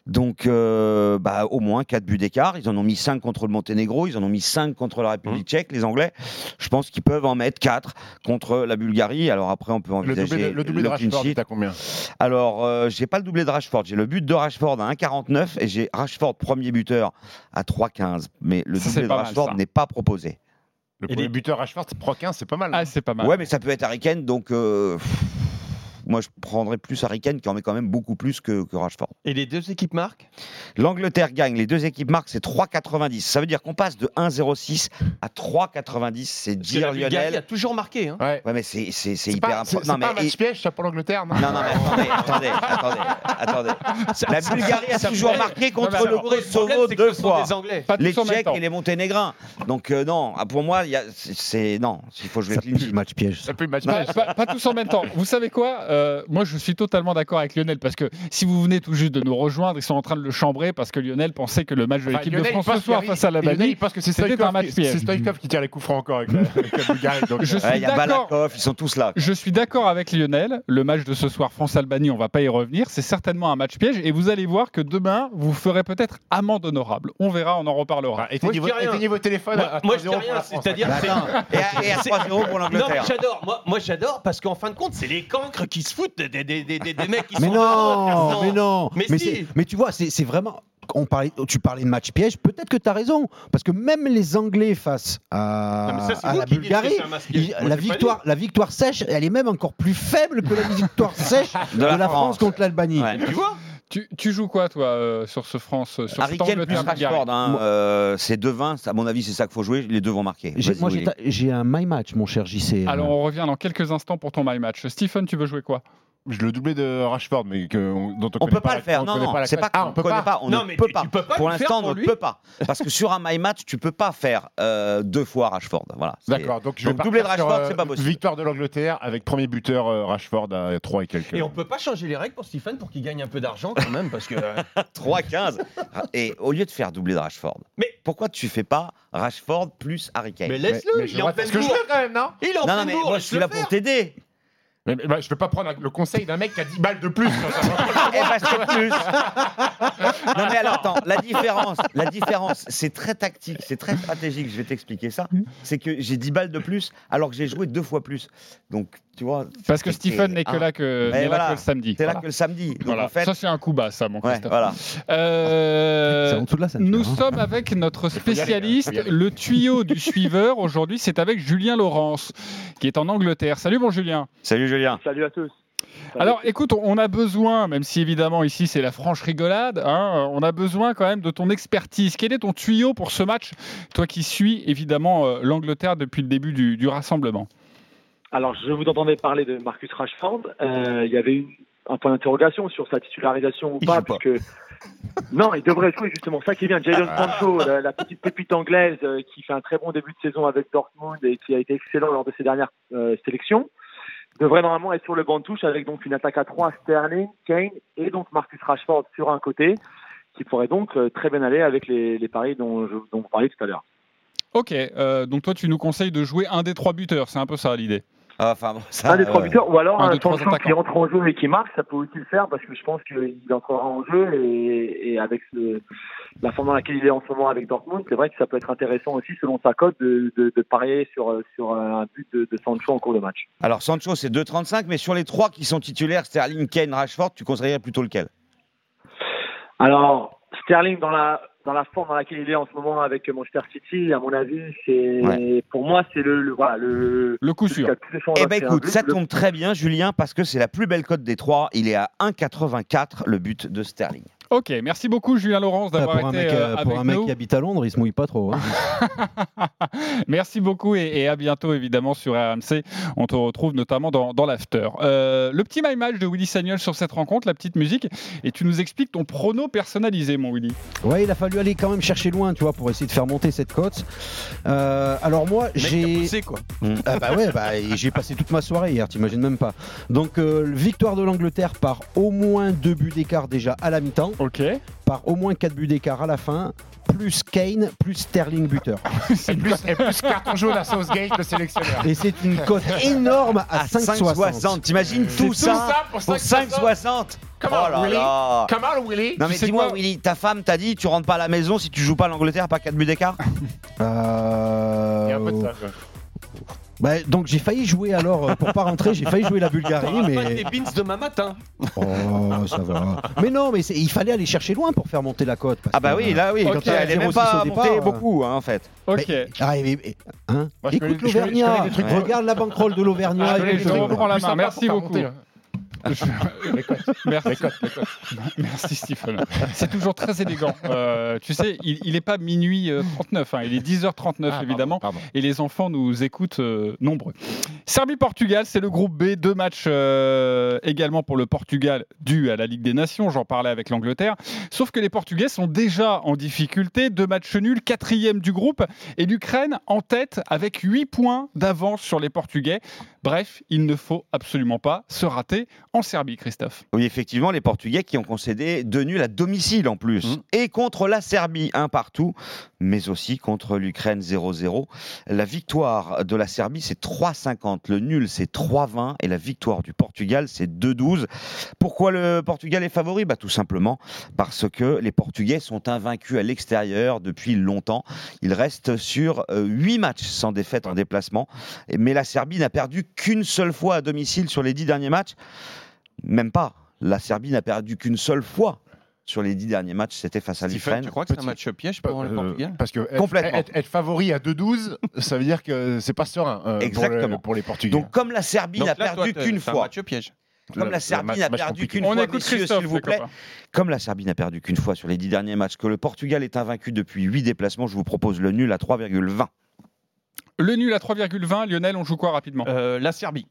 Donc, euh, bah, au moins 4 buts d'écart. Ils en ont mis 5 contre le Monténégro, ils en ont mis 5 contre la République tchèque, les Anglais. Je pense qu'ils peuvent en mettre 4 contre la Bulgarie. Alors après, on peut Le envisager doublé, de- le doublé de Rashford, t'as combien? Alors, euh, j'ai pas le doublé de Rashford. J'ai le but de Rashford à 1,49 et j'ai Rashford premier buteur à 3,15. Mais le Ça, doublé de Rashford n'est pas proposé. Le premier buteur Rashford, c'est Pro 15, c'est pas mal. Ah, c'est pas mal. Ouais, mais ça peut être Harry Kane, donc. euh, moi, je prendrais plus Harry Kane qui en met quand même beaucoup plus que, que Rashford. Et les deux équipes marquent? L'Angleterre gagne, les deux équipes marquent, c'est 3,90. Ça veut dire qu'on passe de 1,06 à 3,90. C'est dire Bulgarie Lionel. a toujours marqué. Hein. Ouais. Ouais, mais c'est c'est- c'est C'est hyper important. c'est pas un mais- match piège ça pour l'Angleterre, non Non, non, mais attendez, [laughs] attendez, attendez, attendez. La Bulgarie a toujours marqué contre Non, mais le Kosovo deux fois. des Anglais. Les Tchèques et les Monténégrins. Donc euh, non, ah, pour moi, il y a- c'est- c'est non, il faut jouer clean match piège. Ça le match piège. pas- pas tous en même temps. Vous savez quoi Euh, Moi, je suis totalement d'accord avec Lionel parce que si vous venez tout juste de nous rejoindre, ils sont en train de le chambrer parce que Lionel pensait que le match de Enfin, l'équipe de France ce soir face à la Lionel, pense que c'est c'était Stoïkov un match. C'est Stoïkov qui tire les coups francs encore avec la, avec la [laughs] Bulgarie. donc, Je euh, suis Ouais, Il y a d'accord. Balakov, ils sont tous là. Je suis d'accord avec Lionel. Le match de ce soir France-Albanie, on va pas y revenir. C'est certainement un match piège et vous allez voir que demain, vous ferez peut-être amende honorable. On verra, on en reparlera. bah, éteignez, vos, téléphones Moi, à moi, 3-0 je dis rien, c'est-à-dire Bah, et à, et à c'est- 3-0 pour Non, l'Angleterre. j'adore. Moi, moi j'adore parce qu'en fin de compte, c'est les cancres qui se foutent des, des, des, des, des mecs qui Mais sont. non, mais non. Mais Mais, si. mais tu vois, c'est vraiment. On parlait, tu parlais de match piège. Peut-être que tu as raison, parce que même les Anglais face à, Non, ça, la Bulgarie, ils- Moi, la victoire, la victoire sèche, elle est même encore plus faible que la victoire sèche de, la, France. contre l'Albanie. Ouais. Tu vois Tu, tu joues quoi, toi, euh, sur ce France euh, sur Harry plus Rashford, hein, euh, c'est 2-20. À mon avis, c'est ça qu'il faut jouer. Les deux vont marquer. Moi, j'ai un my match, mon cher JC. Alors, on revient dans quelques instants pour ton my match. Stephen, tu veux jouer quoi? Le doublé de Rashford, mais que, on- dont on, On peut pas le faire. on Non, non, c'est pas qu'on Ah, on peut connaît pas. pas. On Non, ne mais peut tu- pas. tu peux pas Pour le faire l'instant, on ne peut pas. Parce que sur un my match, tu peux pas faire euh, deux fois Rashford. Voilà. D'accord, donc je vais Donc, doublé de Rashford, euh, c'est pas possible. Victoire de l'Angleterre avec premier buteur euh, Rashford à 3 et quelques. Et on peut pas changer les règles pour Stephen pour qu'il gagne un peu d'argent quand même parce que. euh, [laughs] 3-15. [laughs] Et au lieu de faire doubler de Rashford, Mais- pourquoi tu fais pas Rashford plus Harry Kane? Mais laisse-le, je il est en pleine ce que je bourre. veux quand même, non Il est en Non, non, pleine mais bourre, moi je suis là pour t'aider. Mais, mais, bah, Je peux pas prendre le conseil d'un mec qui a 10 balles de plus. [laughs] Eh ben, c'est plus. non mais alors attends, la différence, la différence, c'est très tactique, c'est très stratégique. Je vais t'expliquer ça. C'est que j'ai 10 balles de plus alors que j'ai joué deux fois plus. Donc tu vois. Parce que Stephen n'est que hein, là que, Mais n'est là voilà, que le samedi. T'es là que le samedi. Donc Voilà. en fait, Ça, c'est un coup bas, ça, mon ouais, voilà. Euh, C'est en dessous de la ceinture, nous hein. sommes avec notre aller, spécialiste, aller. le tuyau du suiveur. Aujourd'hui, c'est avec Julien Laurence, qui est en Angleterre. Salut, mon Julien. Salut Julien. Salut à tous. Alors, écoute, on a besoin, même si évidemment ici c'est la franche rigolade, hein, on a besoin quand même de ton expertise. Quel est ton tuyau pour ce match, toi qui suis évidemment euh, l'Angleterre depuis le début du, du rassemblement Alors, je vous entendais parler de Marcus Rashford. Euh, il y avait une- un point d'interrogation sur sa titularisation ou pas, puisque non, il devrait jouer justement. Ça qui vient, Jadon Sancho, la, la petite pépite anglaise euh, qui fait un très bon début de saison avec Dortmund et qui a été excellent lors de ses dernières euh, sélections, devrait normalement être sur le banc de touche avec donc une attaque à 3 Sterling, Kane et donc Marcus Rashford sur un côté, qui pourrait donc euh, très bien aller avec les, les paris dont, je, dont vous parliez tout à l'heure. Ok, donc toi tu nous conseilles de jouer un des trois buteurs, c'est un peu ça l'idée. Ah, Enfin, bon, ça, un des trois euh, buteurs, ou alors un, deux, trois qui entre en jeu et qui marque, ça peut aussi le faire parce que je pense qu'il entrera en jeu et, et avec ce- la forme dans laquelle il est en ce moment avec Dortmund, c'est vrai que ça peut être intéressant aussi selon sa cote de, de, de parier sur, sur un but de, de Sancho en cours de match. Alors Sancho c'est 2,35, mais sur les trois qui sont titulaires, Sterling, Kane, Rashford, tu conseillerais plutôt lequel? Alors Sterling dans la dans la forme dans laquelle il est en ce moment avec Manchester City, à mon avis, c'est pour moi c'est le, le voilà le Le coup sûr. Eh ben écoute, ça tombe très bien Julien parce que c'est la plus belle cote des trois. Il est à 1,84 le but de Sterling. Ok, merci beaucoup Julien Laurence Ah, d'avoir été mec, euh, euh, avec pour un mec nous. qui habite à Londres, il se mouille pas trop. hein. [laughs] [laughs] Merci beaucoup et, et à bientôt évidemment sur RMC. On te retrouve notamment dans, dans l'after. Euh, le petit my match de Willy Sagnol sur cette rencontre, la petite musique, et tu nous expliques ton prono personnalisé, mon Willy. Ouais, il a fallu aller quand même chercher loin, tu vois, pour essayer de faire monter cette cote. Euh, alors moi, j'ai. quoi. Ah bah ouais, bah, j'ai passé toute ma soirée hier, t'imagines même pas. Donc euh, victoire de l'Angleterre par au moins deux buts d'écart déjà à la mi-temps, Par au moins quatre buts d'écart à la fin, plus Kane, plus Sterling buteur. [laughs] Et plus, et plus carton jaune à Southgate, le sélectionneur. Et c'est une cote énorme à, À 5,60. 5,60. T'imagines tout, tout ça, pour pour 5,60. 5,60 Comment, Oh là Willy là. Comment, Willy Non mais dis-moi Willy, ta femme t'a dit tu rentres pas à la maison si tu joues pas l'Angleterre, pas 4 buts d'écart Euh, Il y a un peu de ça. quoi. Bah, donc j'ai failli jouer alors, euh, pour pas rentrer, j'ai failli jouer la Bulgarie, Pas mais... des beans demain matin. Oh, ça va. Mais non, mais c'est- il fallait aller chercher loin pour faire monter la cote. parce Ah bah que, oui, euh, là oui, quand t'as elle est 0,6 même pas au montée beaucoup hein, en fait. Ok. Mais- ah, mais- mais- hein Moi, je Écoute connais- je connais- je l'Auvergnat, connais des trucs- regarde la banquerolle de l'Auvergnat. Ah, je connais la main. Merci beaucoup. Merci. Merci Stephen. C'est toujours très élégant. Euh, tu sais, il n'est pas minuit euh, 39, hein, il est 10h39 Ah, évidemment, pardon. et les enfants nous écoutent euh, nombreux. Serbie-Portugal, c'est le groupe B, deux matchs euh, également pour le Portugal dû à la Ligue des Nations, j'en parlais avec l'Angleterre, sauf que les Portugais sont déjà en difficulté, deux matchs nuls, quatrième du groupe, et l'Ukraine en tête avec 8 points d'avance sur les Portugais. Bref, il ne faut absolument pas se rater en Serbie, Christophe. Oui, effectivement, les Portugais qui ont concédé deux nuls à domicile en plus. Mmh. Et contre la Serbie, un partout, mais aussi contre l'Ukraine 0-0. La victoire de la Serbie, c'est 3-50. Le nul, c'est 3-20. Et la victoire du Portugal, c'est 2-12. Pourquoi le Portugal est favori? Bah, Tout simplement parce que les Portugais sont invaincus à l'extérieur depuis longtemps. Ils restent sur 8 matchs sans défaite en déplacement. Mais la Serbie n'a perdu qu'une seule fois à domicile sur les 10 derniers matchs. Même pas. La Serbie n'a perdu qu'une seule fois sur les 10 derniers matchs. C'était face à l'Ukraine. tu crois que c'est un match piège pour le Euh, Portugal? Parce que être, Complètement. être- être favori à 2-12, [laughs] ça veut dire que c'est pas serein euh, pour, le- Exactement. pour les Portugais. Donc, comme la Serbie n'a perdu qu'une c'est un fois, match piège. comme la Serbie n'a perdu qu'une fois, s'il vous plaît, comme la Serbie n'a perdu qu'une fois sur les 10 derniers matchs, que le Portugal est invaincu depuis 8 déplacements, je vous propose le nul à 3,20. Le nul à 3,20, Lionel, on joue quoi rapidement? Euh, la Serbie.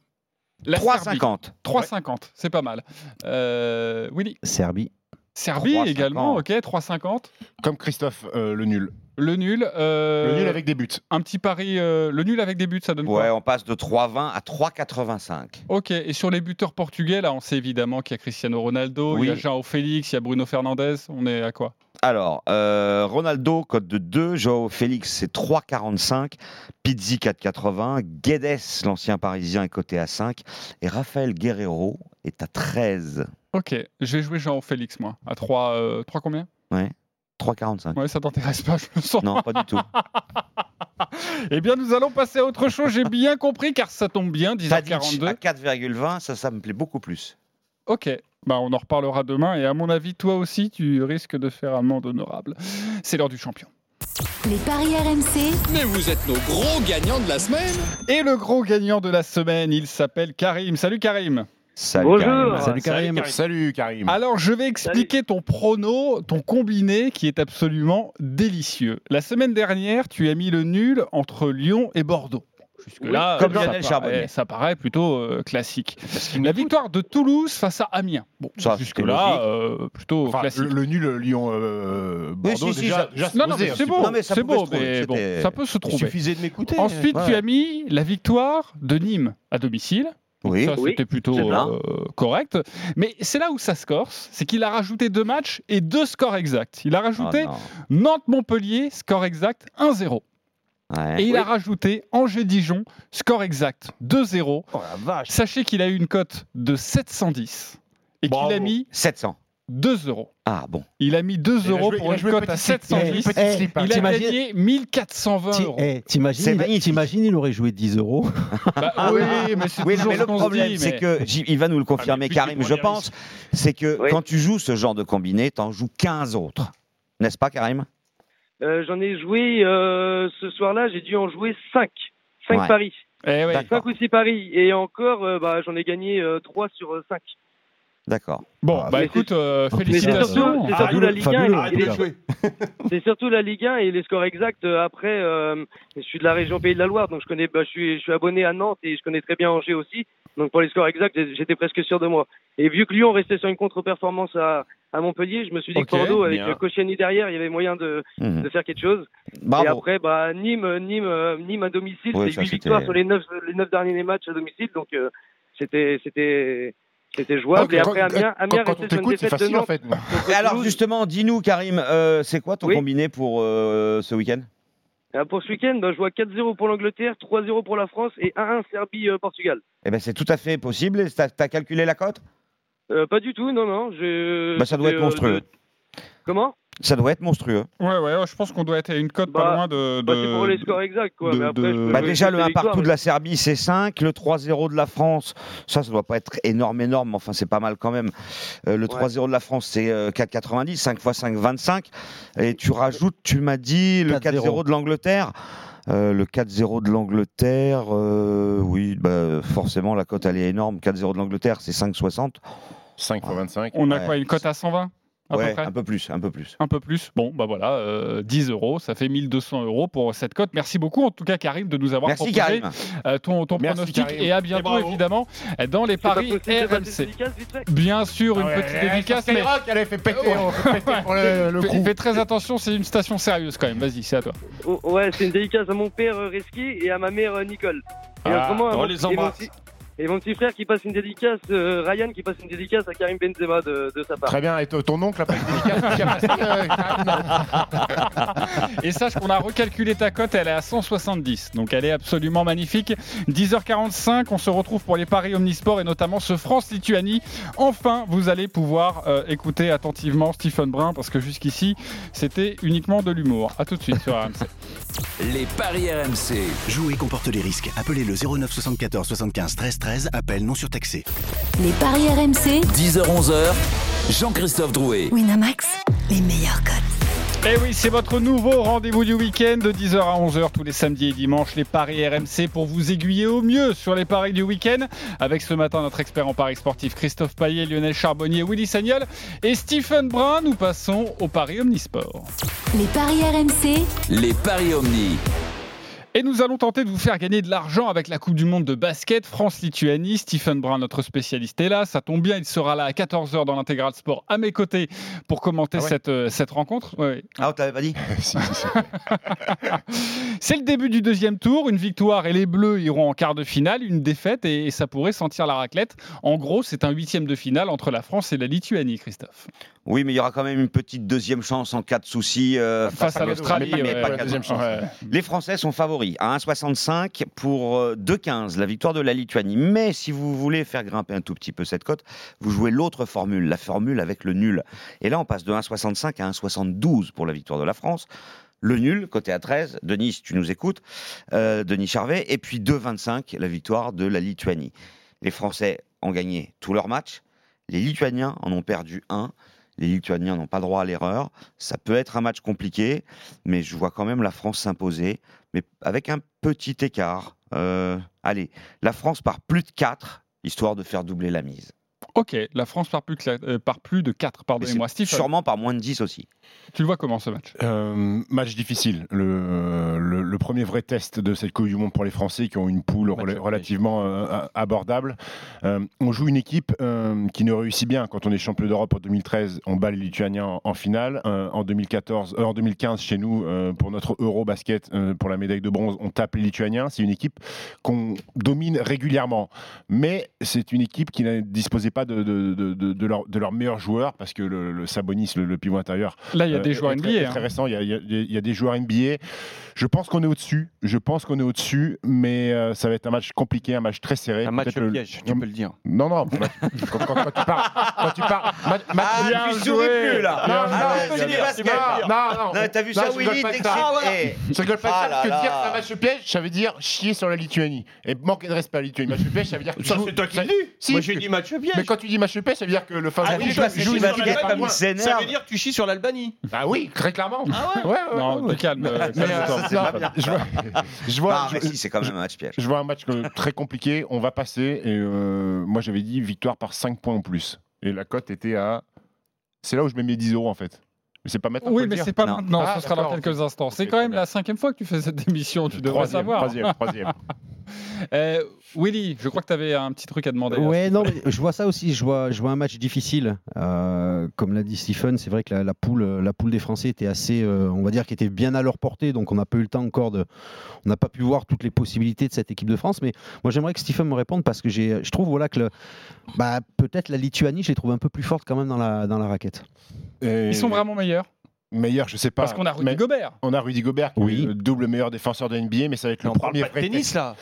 La Serbie. 3,50. 3,50, c'est pas mal. Euh, Willy Serbie. Serbie 3,50. également, ok, 3,50. Comme Christophe, euh, le nul. Le nul. euh, Le nul avec des buts. Un petit pari, euh, le nul avec des buts, ça donne Ouais, quoi on passe de 3,20 à 3,85. Ok, et sur les buteurs portugais, là, on sait évidemment qu'il y a Cristiano Ronaldo, il y a. João Félix, il y a Bruno Fernandes, on est à quoi? Alors, euh, Ronaldo, code de 2. Joao Félix, c'est 3,45. Pizzi, 4,80. Guedes, l'ancien parisien, est coté à 5. Et Raphaël Guerrero est à 13. Ok, je vais jouer João Félix, moi, à 3, euh, 3 combien? Ouais. 3,45. Ouais, ça t'intéresse pas, je le sens. Non, pas du tout. [laughs] Eh bien, nous allons passer à autre chose, j'ai bien compris, car ça tombe bien, Tadic à 10h42. 4,20, ça, ça me plaît beaucoup plus. Ok, bah, on en reparlera demain, et à mon avis, toi aussi, tu risques de faire amende honorable. C'est l'heure du champion. Les paris RMC, Mais vous êtes nos gros gagnants de la semaine Et le gros gagnant de la semaine, il s'appelle Karim. Salut Karim Salut, Bonjour. Karim. Salut Karim. Salut Karim. Alors, je vais expliquer ton prono, ton combiné qui est absolument délicieux. La semaine dernière, tu as mis le nul entre Lyon et Bordeaux. Jusque-là, comme ça, Lionel paraît, ça paraît plutôt euh, classique. La victoire de Toulouse face à Amiens. Bon, Ça, jusque-là, euh, plutôt Enfin, classique. le, le nul Lyon-Bordeaux, Oui, si, si, déjà, ça- Non, non, un c'est beau, ça c'est beau, mais bon, ça peut se Il trouver. suffisait de m'écouter. Ensuite, tu as mis la victoire de Nîmes à domicile. Oui. ça, Oui, c'était plutôt euh, correct. Mais c'est là où ça se corse, c'est qu'il a rajouté deux matchs et deux scores exacts. Il a Ah, rajouté non. Nantes-Montpellier, score exact 1-0. Ouais. Et il Oui. a rajouté Angers-Dijon, score exact 2-0. Oh la vache. Sachez qu'il a eu une cote de 710 et qu'il a mis 700. 2 euros. Ah bon. Il a mis 2 Il a euros joué- pour une cote à slip. Il a joué 710. petit slip, hein. Il a gagné 1420 Ti- euros. eh, T'imagines, il- magnifique. t'imagines, il aurait joué 10 euros. [laughs] Bah, oui, mais c'est Oui, mais ce le qu'on se problème, dit, c'est mais- que il va nous le confirmer, Ah, Karim, je pense, c'est que Oui. quand tu joues ce genre de combiné, t'en joues 15 autres. N'est-ce pas, Karim? J'en ai joué euh, ce soir-là, j'ai dû en jouer 5. 5 Ouais. paris. Eh ouais. D'accord. 5 ou 6 paris. Et encore, euh, bah, j'en ai gagné 3 sur 5. D'accord. Bon, Ah, bah mais écoute, euh, félicitations. surtout, [laughs] c'est surtout la Ligue 1 fabuleux. et Arrête les- surtout la Ligue 1 et les scores exacts. Euh, Après, euh, je suis de la région Pays de la Loire, donc je connais, bah, je suis, je suis abonné à Nantes et je connais très bien Angers aussi. Donc pour les scores exacts, j'étais presque sûr de moi. Et vu que Lyon restait sur une contre-performance à, à Montpellier, je me suis dit que Bordeaux, avec bien. Koscielny derrière, il y avait moyen de, Mhm. de faire quelque chose. Bravo. Et après, bah, Nîmes, Nîmes, euh, Nîmes à domicile, Oui, c'est ça, 8 c'était- victoires sur les 9, les 9 derniers matchs à domicile, donc euh, c'était, c'était, c'était jouable. Et quand- après, Amiens, quand- Amiens restait sur une défaite de en fait. alors justement, dis-nous, Karim, euh, c'est quoi ton Oui. combiné pour euh, ce week-end? Pour ce week-end, bah, je vois 4-0 pour l'Angleterre, 3-0 pour la France et 1-1 Serbie-Portugal. Eh ben, c'est tout à fait possible. T'as as calculé la cote? Euh, pas du tout, non, non. Bah, ça doit être euh, monstrueux. de- Comment? Ça doit être monstrueux. Ouais, ouais, je pense qu'on doit être à une cote Bah, pas loin de. bah, C'est de- pour les scores exacts, quoi. de- mais après, de- je peux Bah, déjà, le les 1 victoires, partout mais- de la Serbie, c'est 5. Le 3-0 de la France, ça, ça doit pas être énorme, énorme, mais enfin, c'est pas mal quand même. Euh, le 3-0 de la France, c'est euh, 4,90. 5 x 5, 25. Et tu rajoutes, tu m'as dit, le 4-0. 4-0 de l'Angleterre. Euh, le 4-0 de l'Angleterre, euh, oui, bah, forcément la cote elle est énorme. 4-0 de l'Angleterre, c'est 5,60. 5 x 25. On a Ouais. quoi Une cote à 120 à peu Ouais, près un peu plus, un peu plus. Un peu plus. Bon, bah voilà, euh, 10 euros, ça fait 1200 euros pour cette cote. Merci beaucoup, en tout cas, Karim, de nous avoir Merci, proposé Karim. euh, ton, ton Merci, pronostic. Karim. Et à bientôt, évidemment, dans les paris RMC. Bien sûr, une Ah ouais, petite dédicace, mais Skyrock, elle fait péter, fait péter pour le, le fais, très attention, c'est une station sérieuse quand même. Vas-y, c'est à toi. Oh, Ouais, c'est une dédicace à mon père euh, Reski et à ma mère euh, Nicole. Et Ah, autrement, on les embrasse. Et mon petit frère qui passe une dédicace, euh, Ryan qui passe une dédicace à Karim Benzema de, de sa part. Très bien, et ton oncle a pas une dédicace qui a passé, euh, Karim [laughs] Et sache qu'on a recalculé ta cote, elle est à 170. Donc elle est absolument magnifique. 10h45, on se retrouve pour les paris Omnisport et notamment ce France-Lituanie. Enfin, vous allez pouvoir euh, écouter attentivement Stephen Brun parce que jusqu'ici, c'était uniquement de l'humour. A tout de suite sur RMC. Les paris RMC. Jouer comporte les risques. Appelez le 09 74 75 13 13. Appel non surtaxé. Les paris RMC. 10h-11h. Jean-Christophe Drouet. Winamax, les meilleurs cotes. Et oui, c'est votre nouveau rendez-vous du week-end de 10h à 11h tous les samedis et dimanches, les paris RMC pour vous aiguiller au mieux sur les paris du week-end. Avec ce matin notre expert en paris sportif Christophe Paillet, Lionel Charbonnier, Willy Sagnol et Stephen Brun. Nous passons au paris Omnisport. Les paris RMC. Les paris Omni. Et nous allons tenter de vous faire gagner de l'argent avec la Coupe du Monde de basket France-Lituanie. Stephen Brun, notre spécialiste, est là. Ça tombe bien, il sera là à 14h dans l'intégral sport à mes côtés pour commenter Ah ouais cette, euh, cette rencontre. Ouais. Ah, on t'avait pas dit [laughs] Si, si, si. [laughs] C'est le début du deuxième tour. Une victoire et les Bleus iront en quart de finale. Une défaite et, et ça pourrait sentir la raclette. En gros, c'est un huitième de finale entre la France et la Lituanie, Christophe. Oui, mais il y aura quand même une petite deuxième chance en cas de souci euh, Face à l'Australie. ouais, ouais. Les Français sont favoris à 1,65 pour euh, 2,15 la victoire de la Lituanie. Mais si vous voulez faire grimper un tout petit peu cette cote, vous jouez l'autre formule, la formule avec le nul. Et là, on passe de 1,65 à 1,72 pour la victoire de la France. Le nul, côté à 13, Denis, tu nous écoutes, euh, Denis Charvet, et puis 2,25 la victoire de la Lituanie. Les Français ont gagné tous leurs matchs, les Lituaniens en ont perdu un. Les Lituaniens n'ont pas droit à l'erreur. Ça peut être un match compliqué, mais je vois quand même la France s'imposer, mais avec un petit écart. Euh, allez, la France par plus de 4, histoire de faire doubler la mise. Ok, la France par plus, euh, par plus de 4, Mais pardonnez-moi. sûrement par moins de 10 aussi. tu le vois comment ce match? Euh, match difficile. Le, le, le premier vrai test de cette Coupe du Monde pour les Français qui ont une poule rela- relativement euh, abordable. Euh, on joue une équipe euh, qui ne réussit bien. Quand on est champion d'Europe en 2013, on bat les Lituaniens en, en finale. Euh, en, 2014, euh, en 2015, chez nous, euh, pour notre Euro basket, euh, pour la médaille de bronze, on tape les Lituaniens. C'est une équipe qu'on domine régulièrement. Mais c'est une équipe qui ne disposait pas de, de, de, de, de leur, de leurs meilleurs joueurs parce que le, le Sabonis, le, le pivot intérieur, Là, il y a euh, des joueurs NBA. hein. Très récent, il y, a, des joueurs NBA. Je pense qu'on est au-dessus. Je pense qu'on est au-dessus, mais euh, ça va être un match compliqué, un match très serré. Un match le- piège, tu peux le dire. Non, non. quand, quand- quand tu parles, quand tu parles, ma- ma- Ah, Bien tu joué. souris plus là Non, Ah, non, non, non, non, non, Non, T'as vu ça, Willy. Ah. Eh, Je rigole pas Ah que dire c'est un match piège, ça veut dire chier sur la Lituanie. Et manquer de respect à la Lituanie. Match piège, ça veut dire Ça, c'est toi qui dis. Moi, j'ai dit match piège. Mais quand tu dis match piège, ça veut dire que le Ah favori oui, joue, une pas. Ça veut dire que tu chies sur l'Albanie. Ah oui, très clairement. Ah ouais Non, ouais, calme. euh, Mais, calme-toi, euh, je vois, je vois, Ah, mais je- si, c'est quand même un match piège. je vois un match euh, très compliqué. On va passer. Et euh, moi, j'avais dit victoire par 5 points en plus. Et la cote était à. C'est là où je mets mes 10 euros en fait. Mais c'est pas maintenant. Oui, le mais dire. c'est pas Non. maintenant, Ah, ce sera dans d'accord, quelques instants. C'est Ok, quand très même bien. la cinquième fois que tu fais cette émission, tu devrais Troisième, savoir. Troisième, troisième. [laughs] Euh, Willy, je crois que tu avais un petit truc à demander. Ouais, non, mais je vois ça aussi. Je vois, je vois un match difficile. Euh, comme l'a dit Stephen, c'est vrai que la, la poule, la poule des Français était assez, euh, on va dire, qui était bien à leur portée. Donc, on n'a pas eu le temps encore de, on n'a pas pu voir toutes les possibilités de cette équipe de France. Mais moi, j'aimerais que Stephen me réponde parce que j'ai, je trouve, voilà, que le- bah, peut-être la Lituanie, je les trouve un peu plus forte quand même dans la, dans la raquette. Et Ils sont vraiment meilleurs meilleurs, je sais pas. parce qu'on a Rudy mais Gobert. On a Rudy Gobert, qui Oui. est le double meilleur défenseur de NBA, mais ça va être Mais le on parle premier pas de tennis là.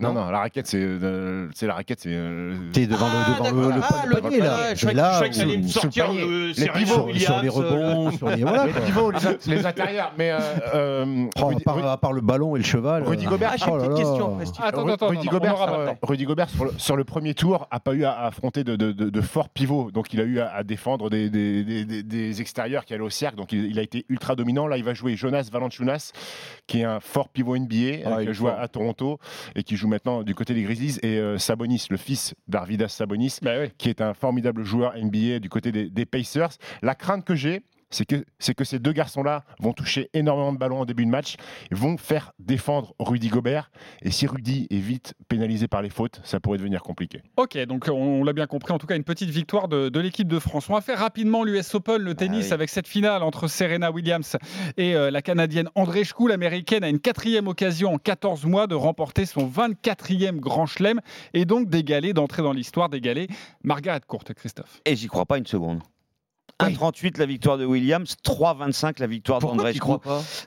Non, non, la raquette, c'est euh, c'est la raquette, c'est. euh, T'es devant le, devant le, le, Ah, le panier, là. je croyais là, que ça allait me sur- sortir sur le Les pivots, sur, sur les rebonds, [laughs] sur les voilà. les pivots, les, les intérieurs. Mais euh, euh, Oh, à, Rudy, part, à part le ballon et le cheval. Rudy euh, Gobert, Ah, j'ai oh une là petite là. question. Attends, attends, Rudy Gobert, euh. Rudy Gobert sur, le, sur le premier tour a pas eu à, à affronter de, de- de- de forts pivots, donc il a eu à, à défendre des, des- des- des- extérieurs qui allaient au cercle, donc il, il a été ultra dominant. Là, il va jouer Jonas Valanciunas, qui est un fort pivot NBA, Ah, euh, qui a est joué fort. à Toronto et qui joue maintenant du côté des Grizzlies, et euh, Sabonis, le fils d'Arvidas Sabonis, Bah oui. qui est un formidable joueur NBA du côté des, des Pacers. La crainte que j'ai, c'est que, ces deux garçons-là vont toucher énormément de ballons en début de match, et vont faire défendre Rudy Gobert. Et si Rudy est vite pénalisé par les fautes, ça pourrait devenir compliqué. Ok, donc on l'a bien compris, en tout cas une petite victoire de, de l'équipe de France. On va faire rapidement l'US Open, le tennis, oui. avec cette finale entre Serena Williams et euh, la Canadienne Andreescu. L'Américaine a une quatrième occasion en 14 mois de remporter son 24e Grand Chelem et donc d'égaler, d'entrer dans l'histoire, d'égaler Margaret Court, Christophe. Et j'y crois pas une seconde. 1,38 la victoire de Williams, 3,25 la victoire d'Andrescu.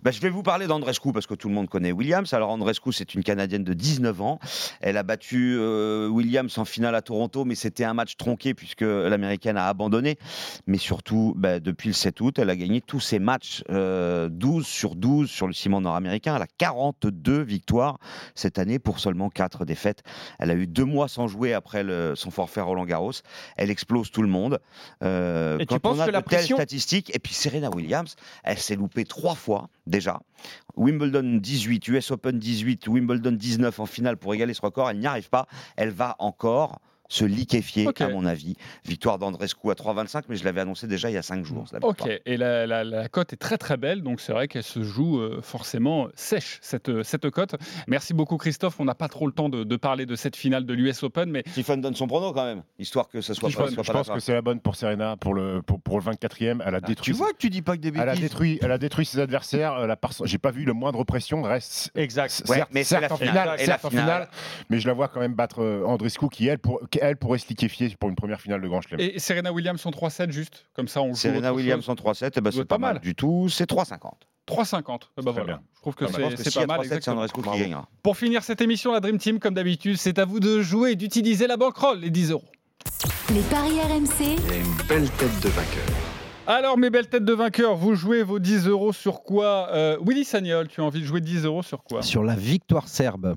Bah, je vais vous parler d'Andrescu parce que tout le monde connaît Williams. Alors Andrescu, c'est une Canadienne de 19 ans. Elle a battu euh, Williams en finale à Toronto, mais c'était un match tronqué puisque l'Américaine a abandonné. Mais surtout, bah, depuis le 7 août, elle a gagné tous ses matchs, euh, 12 sur 12 sur le ciment nord-américain. Elle a 42 victoires cette année pour seulement 4 défaites. Elle a eu deux mois sans jouer après le- son forfait Roland Garros. Elle explose tout le monde. Euh, Et tu quand on a que la de telles statistiques, et puis Serena Williams, elle s'est loupée trois fois déjà. Wimbledon 18, US Open 18, Wimbledon 19 en finale pour égaler ce record. Elle n'y arrive pas. Elle va encore se liquéfier, Ok. à mon avis. Victoire d'Andrescu à 3,25, mais je l'avais annoncé déjà il y a 5 jours. la Ok, et la, la- la cote est très très belle, donc c'est vrai qu'elle se joue euh, forcément sèche, cette, cette cote. Merci beaucoup Christophe, on n'a pas trop le temps de, de parler de cette finale de l'US Open, mais Stephen donne son prono quand même, histoire que ce soit Je pas, pense, soit je pas pense que c'est la bonne pour Serena pour le, pour, pour le 24e. Elle a Tu détruit. vois que tu dis pas que des Elle a, bêtises. détruit, elle a détruit ses adversaires. euh, la J'ai pas vu le moindre pression. Reste Exact. Ouais, certes, mais c'est certes la finale. finale, Et certes la en finale. finale, mais je la vois quand même battre euh, Andreescu qui elle, pour, qui, elle pourrait se liquéfier pour une première finale de Grand Chelem. et Serena Williams en 3-7 juste, comme ça on joue Serena Williams en 3-7, eh ben, c'est pas pas mal. mal du tout. C'est 3,50. 3,50. Eh ben Très voilà. bien. Je trouve que pense c'est pas mal. 3-7, c'est exactement. Andrescu qui Bravo. gagnera. Pour finir cette émission, la Dream Team, comme d'habitude, c'est à vous de jouer et d'utiliser la banquerolle, les 10 euros. Les paris RMC, Il y a une belle tête de vainqueur. Alors, mes belles têtes de vainqueurs, vous jouez vos 10 euros sur quoi euh, Willy Sagnol, tu as envie de jouer 10 euros sur quoi? Sur la victoire serbe.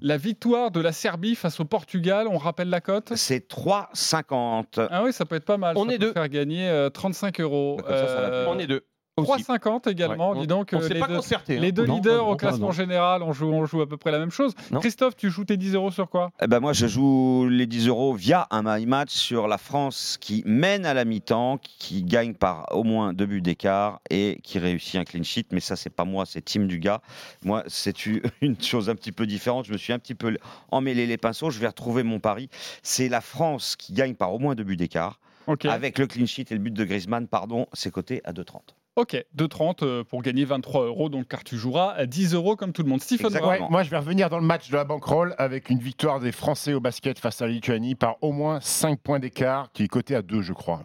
La victoire de la Serbie face au Portugal, on rappelle la cote C'est 3,50. Ah oui, ça peut être pas mal. On ça est peut deux. faire gagner euh, 35 euros. Bah, ça, ça Euh, On est deux. Aussi. 3,50 également. Ouais. Dis donc, On euh, s'est les pas deux, concerté. hein. les deux Non, leaders non, au classement non. général, on joue, on joue à peu près la même chose. Non. Christophe, tu joues tes 10 euros sur quoi? Eh ben moi, je joue les 10 euros via un my match sur la France qui mène à la mi-temps, qui gagne par au moins deux buts d'écart et qui réussit un clean sheet. Mais ça, c'est pas moi, c'est Team Dugas. Moi, c'est [laughs] une chose un petit peu différente. Je me suis un petit peu emmêlé les pinceaux. Je vais retrouver mon pari. C'est la France qui gagne par au moins deux buts d'écart. Avec le clean sheet et le but de Griezmann, pardon, c'est coté à 2,30. Ok, 2,30 euh, pour gagner 23 euros, donc car tu joueras à 10 euros comme tout le monde. Stephen. Ouais, moi, je vais revenir dans le match de la bankroll avec une victoire des Français au basket face à la Lituanie par au moins 5 points d'écart, qui est coté à 2, je crois.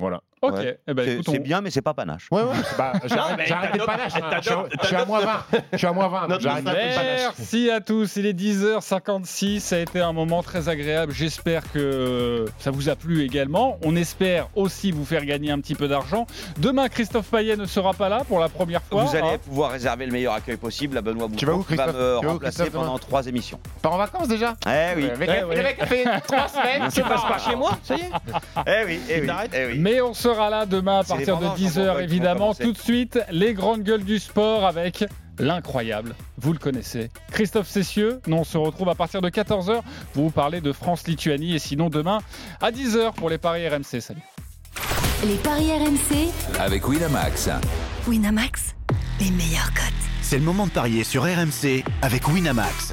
Voilà. Ok, Ouais. eh ben, C'est on- bien, mais c'est pas panache. Ouais, ouais, j'ai arrêté le panache. hein. Je suis- t'adoptes- je suis à moins 20. Je suis à moins 20. donc Notre j'ai arrêté le panache. Merci à tous, il est 10h56, ça a été un moment très agréable, j'espère que ça vous a plu également. On espère aussi vous faire gagner un petit peu d'argent. Demain, Christophe Payet ne sera pas là pour la première fois. Vous allez hein. pouvoir réserver le meilleur accueil possible à Benoît Tu vas où, Boutron qui va Christophe me Tu vas où, remplacer Christophe, pendant trois émissions. Pas en vacances déjà? Eh oui. Le mec, a- fait 3 semaines. Tu passes pas chez moi, ça y est? Eh oui, eh oui, eh oui. Mais on sera là demain à partir de vendanges, on 10h va- ils vont évidemment. Tout de suite, les grandes gueules du sport avec l'incroyable, vous le connaissez, Christophe Cessieux. Nous on se retrouve à partir de 14h pour vous parler de France-Lituanie et sinon demain à 10h pour les paris RMC. Salut. les paris RMC, Avec Winamax. Winamax, les meilleurs cotes. C'est le moment de parier sur RMC avec Winamax.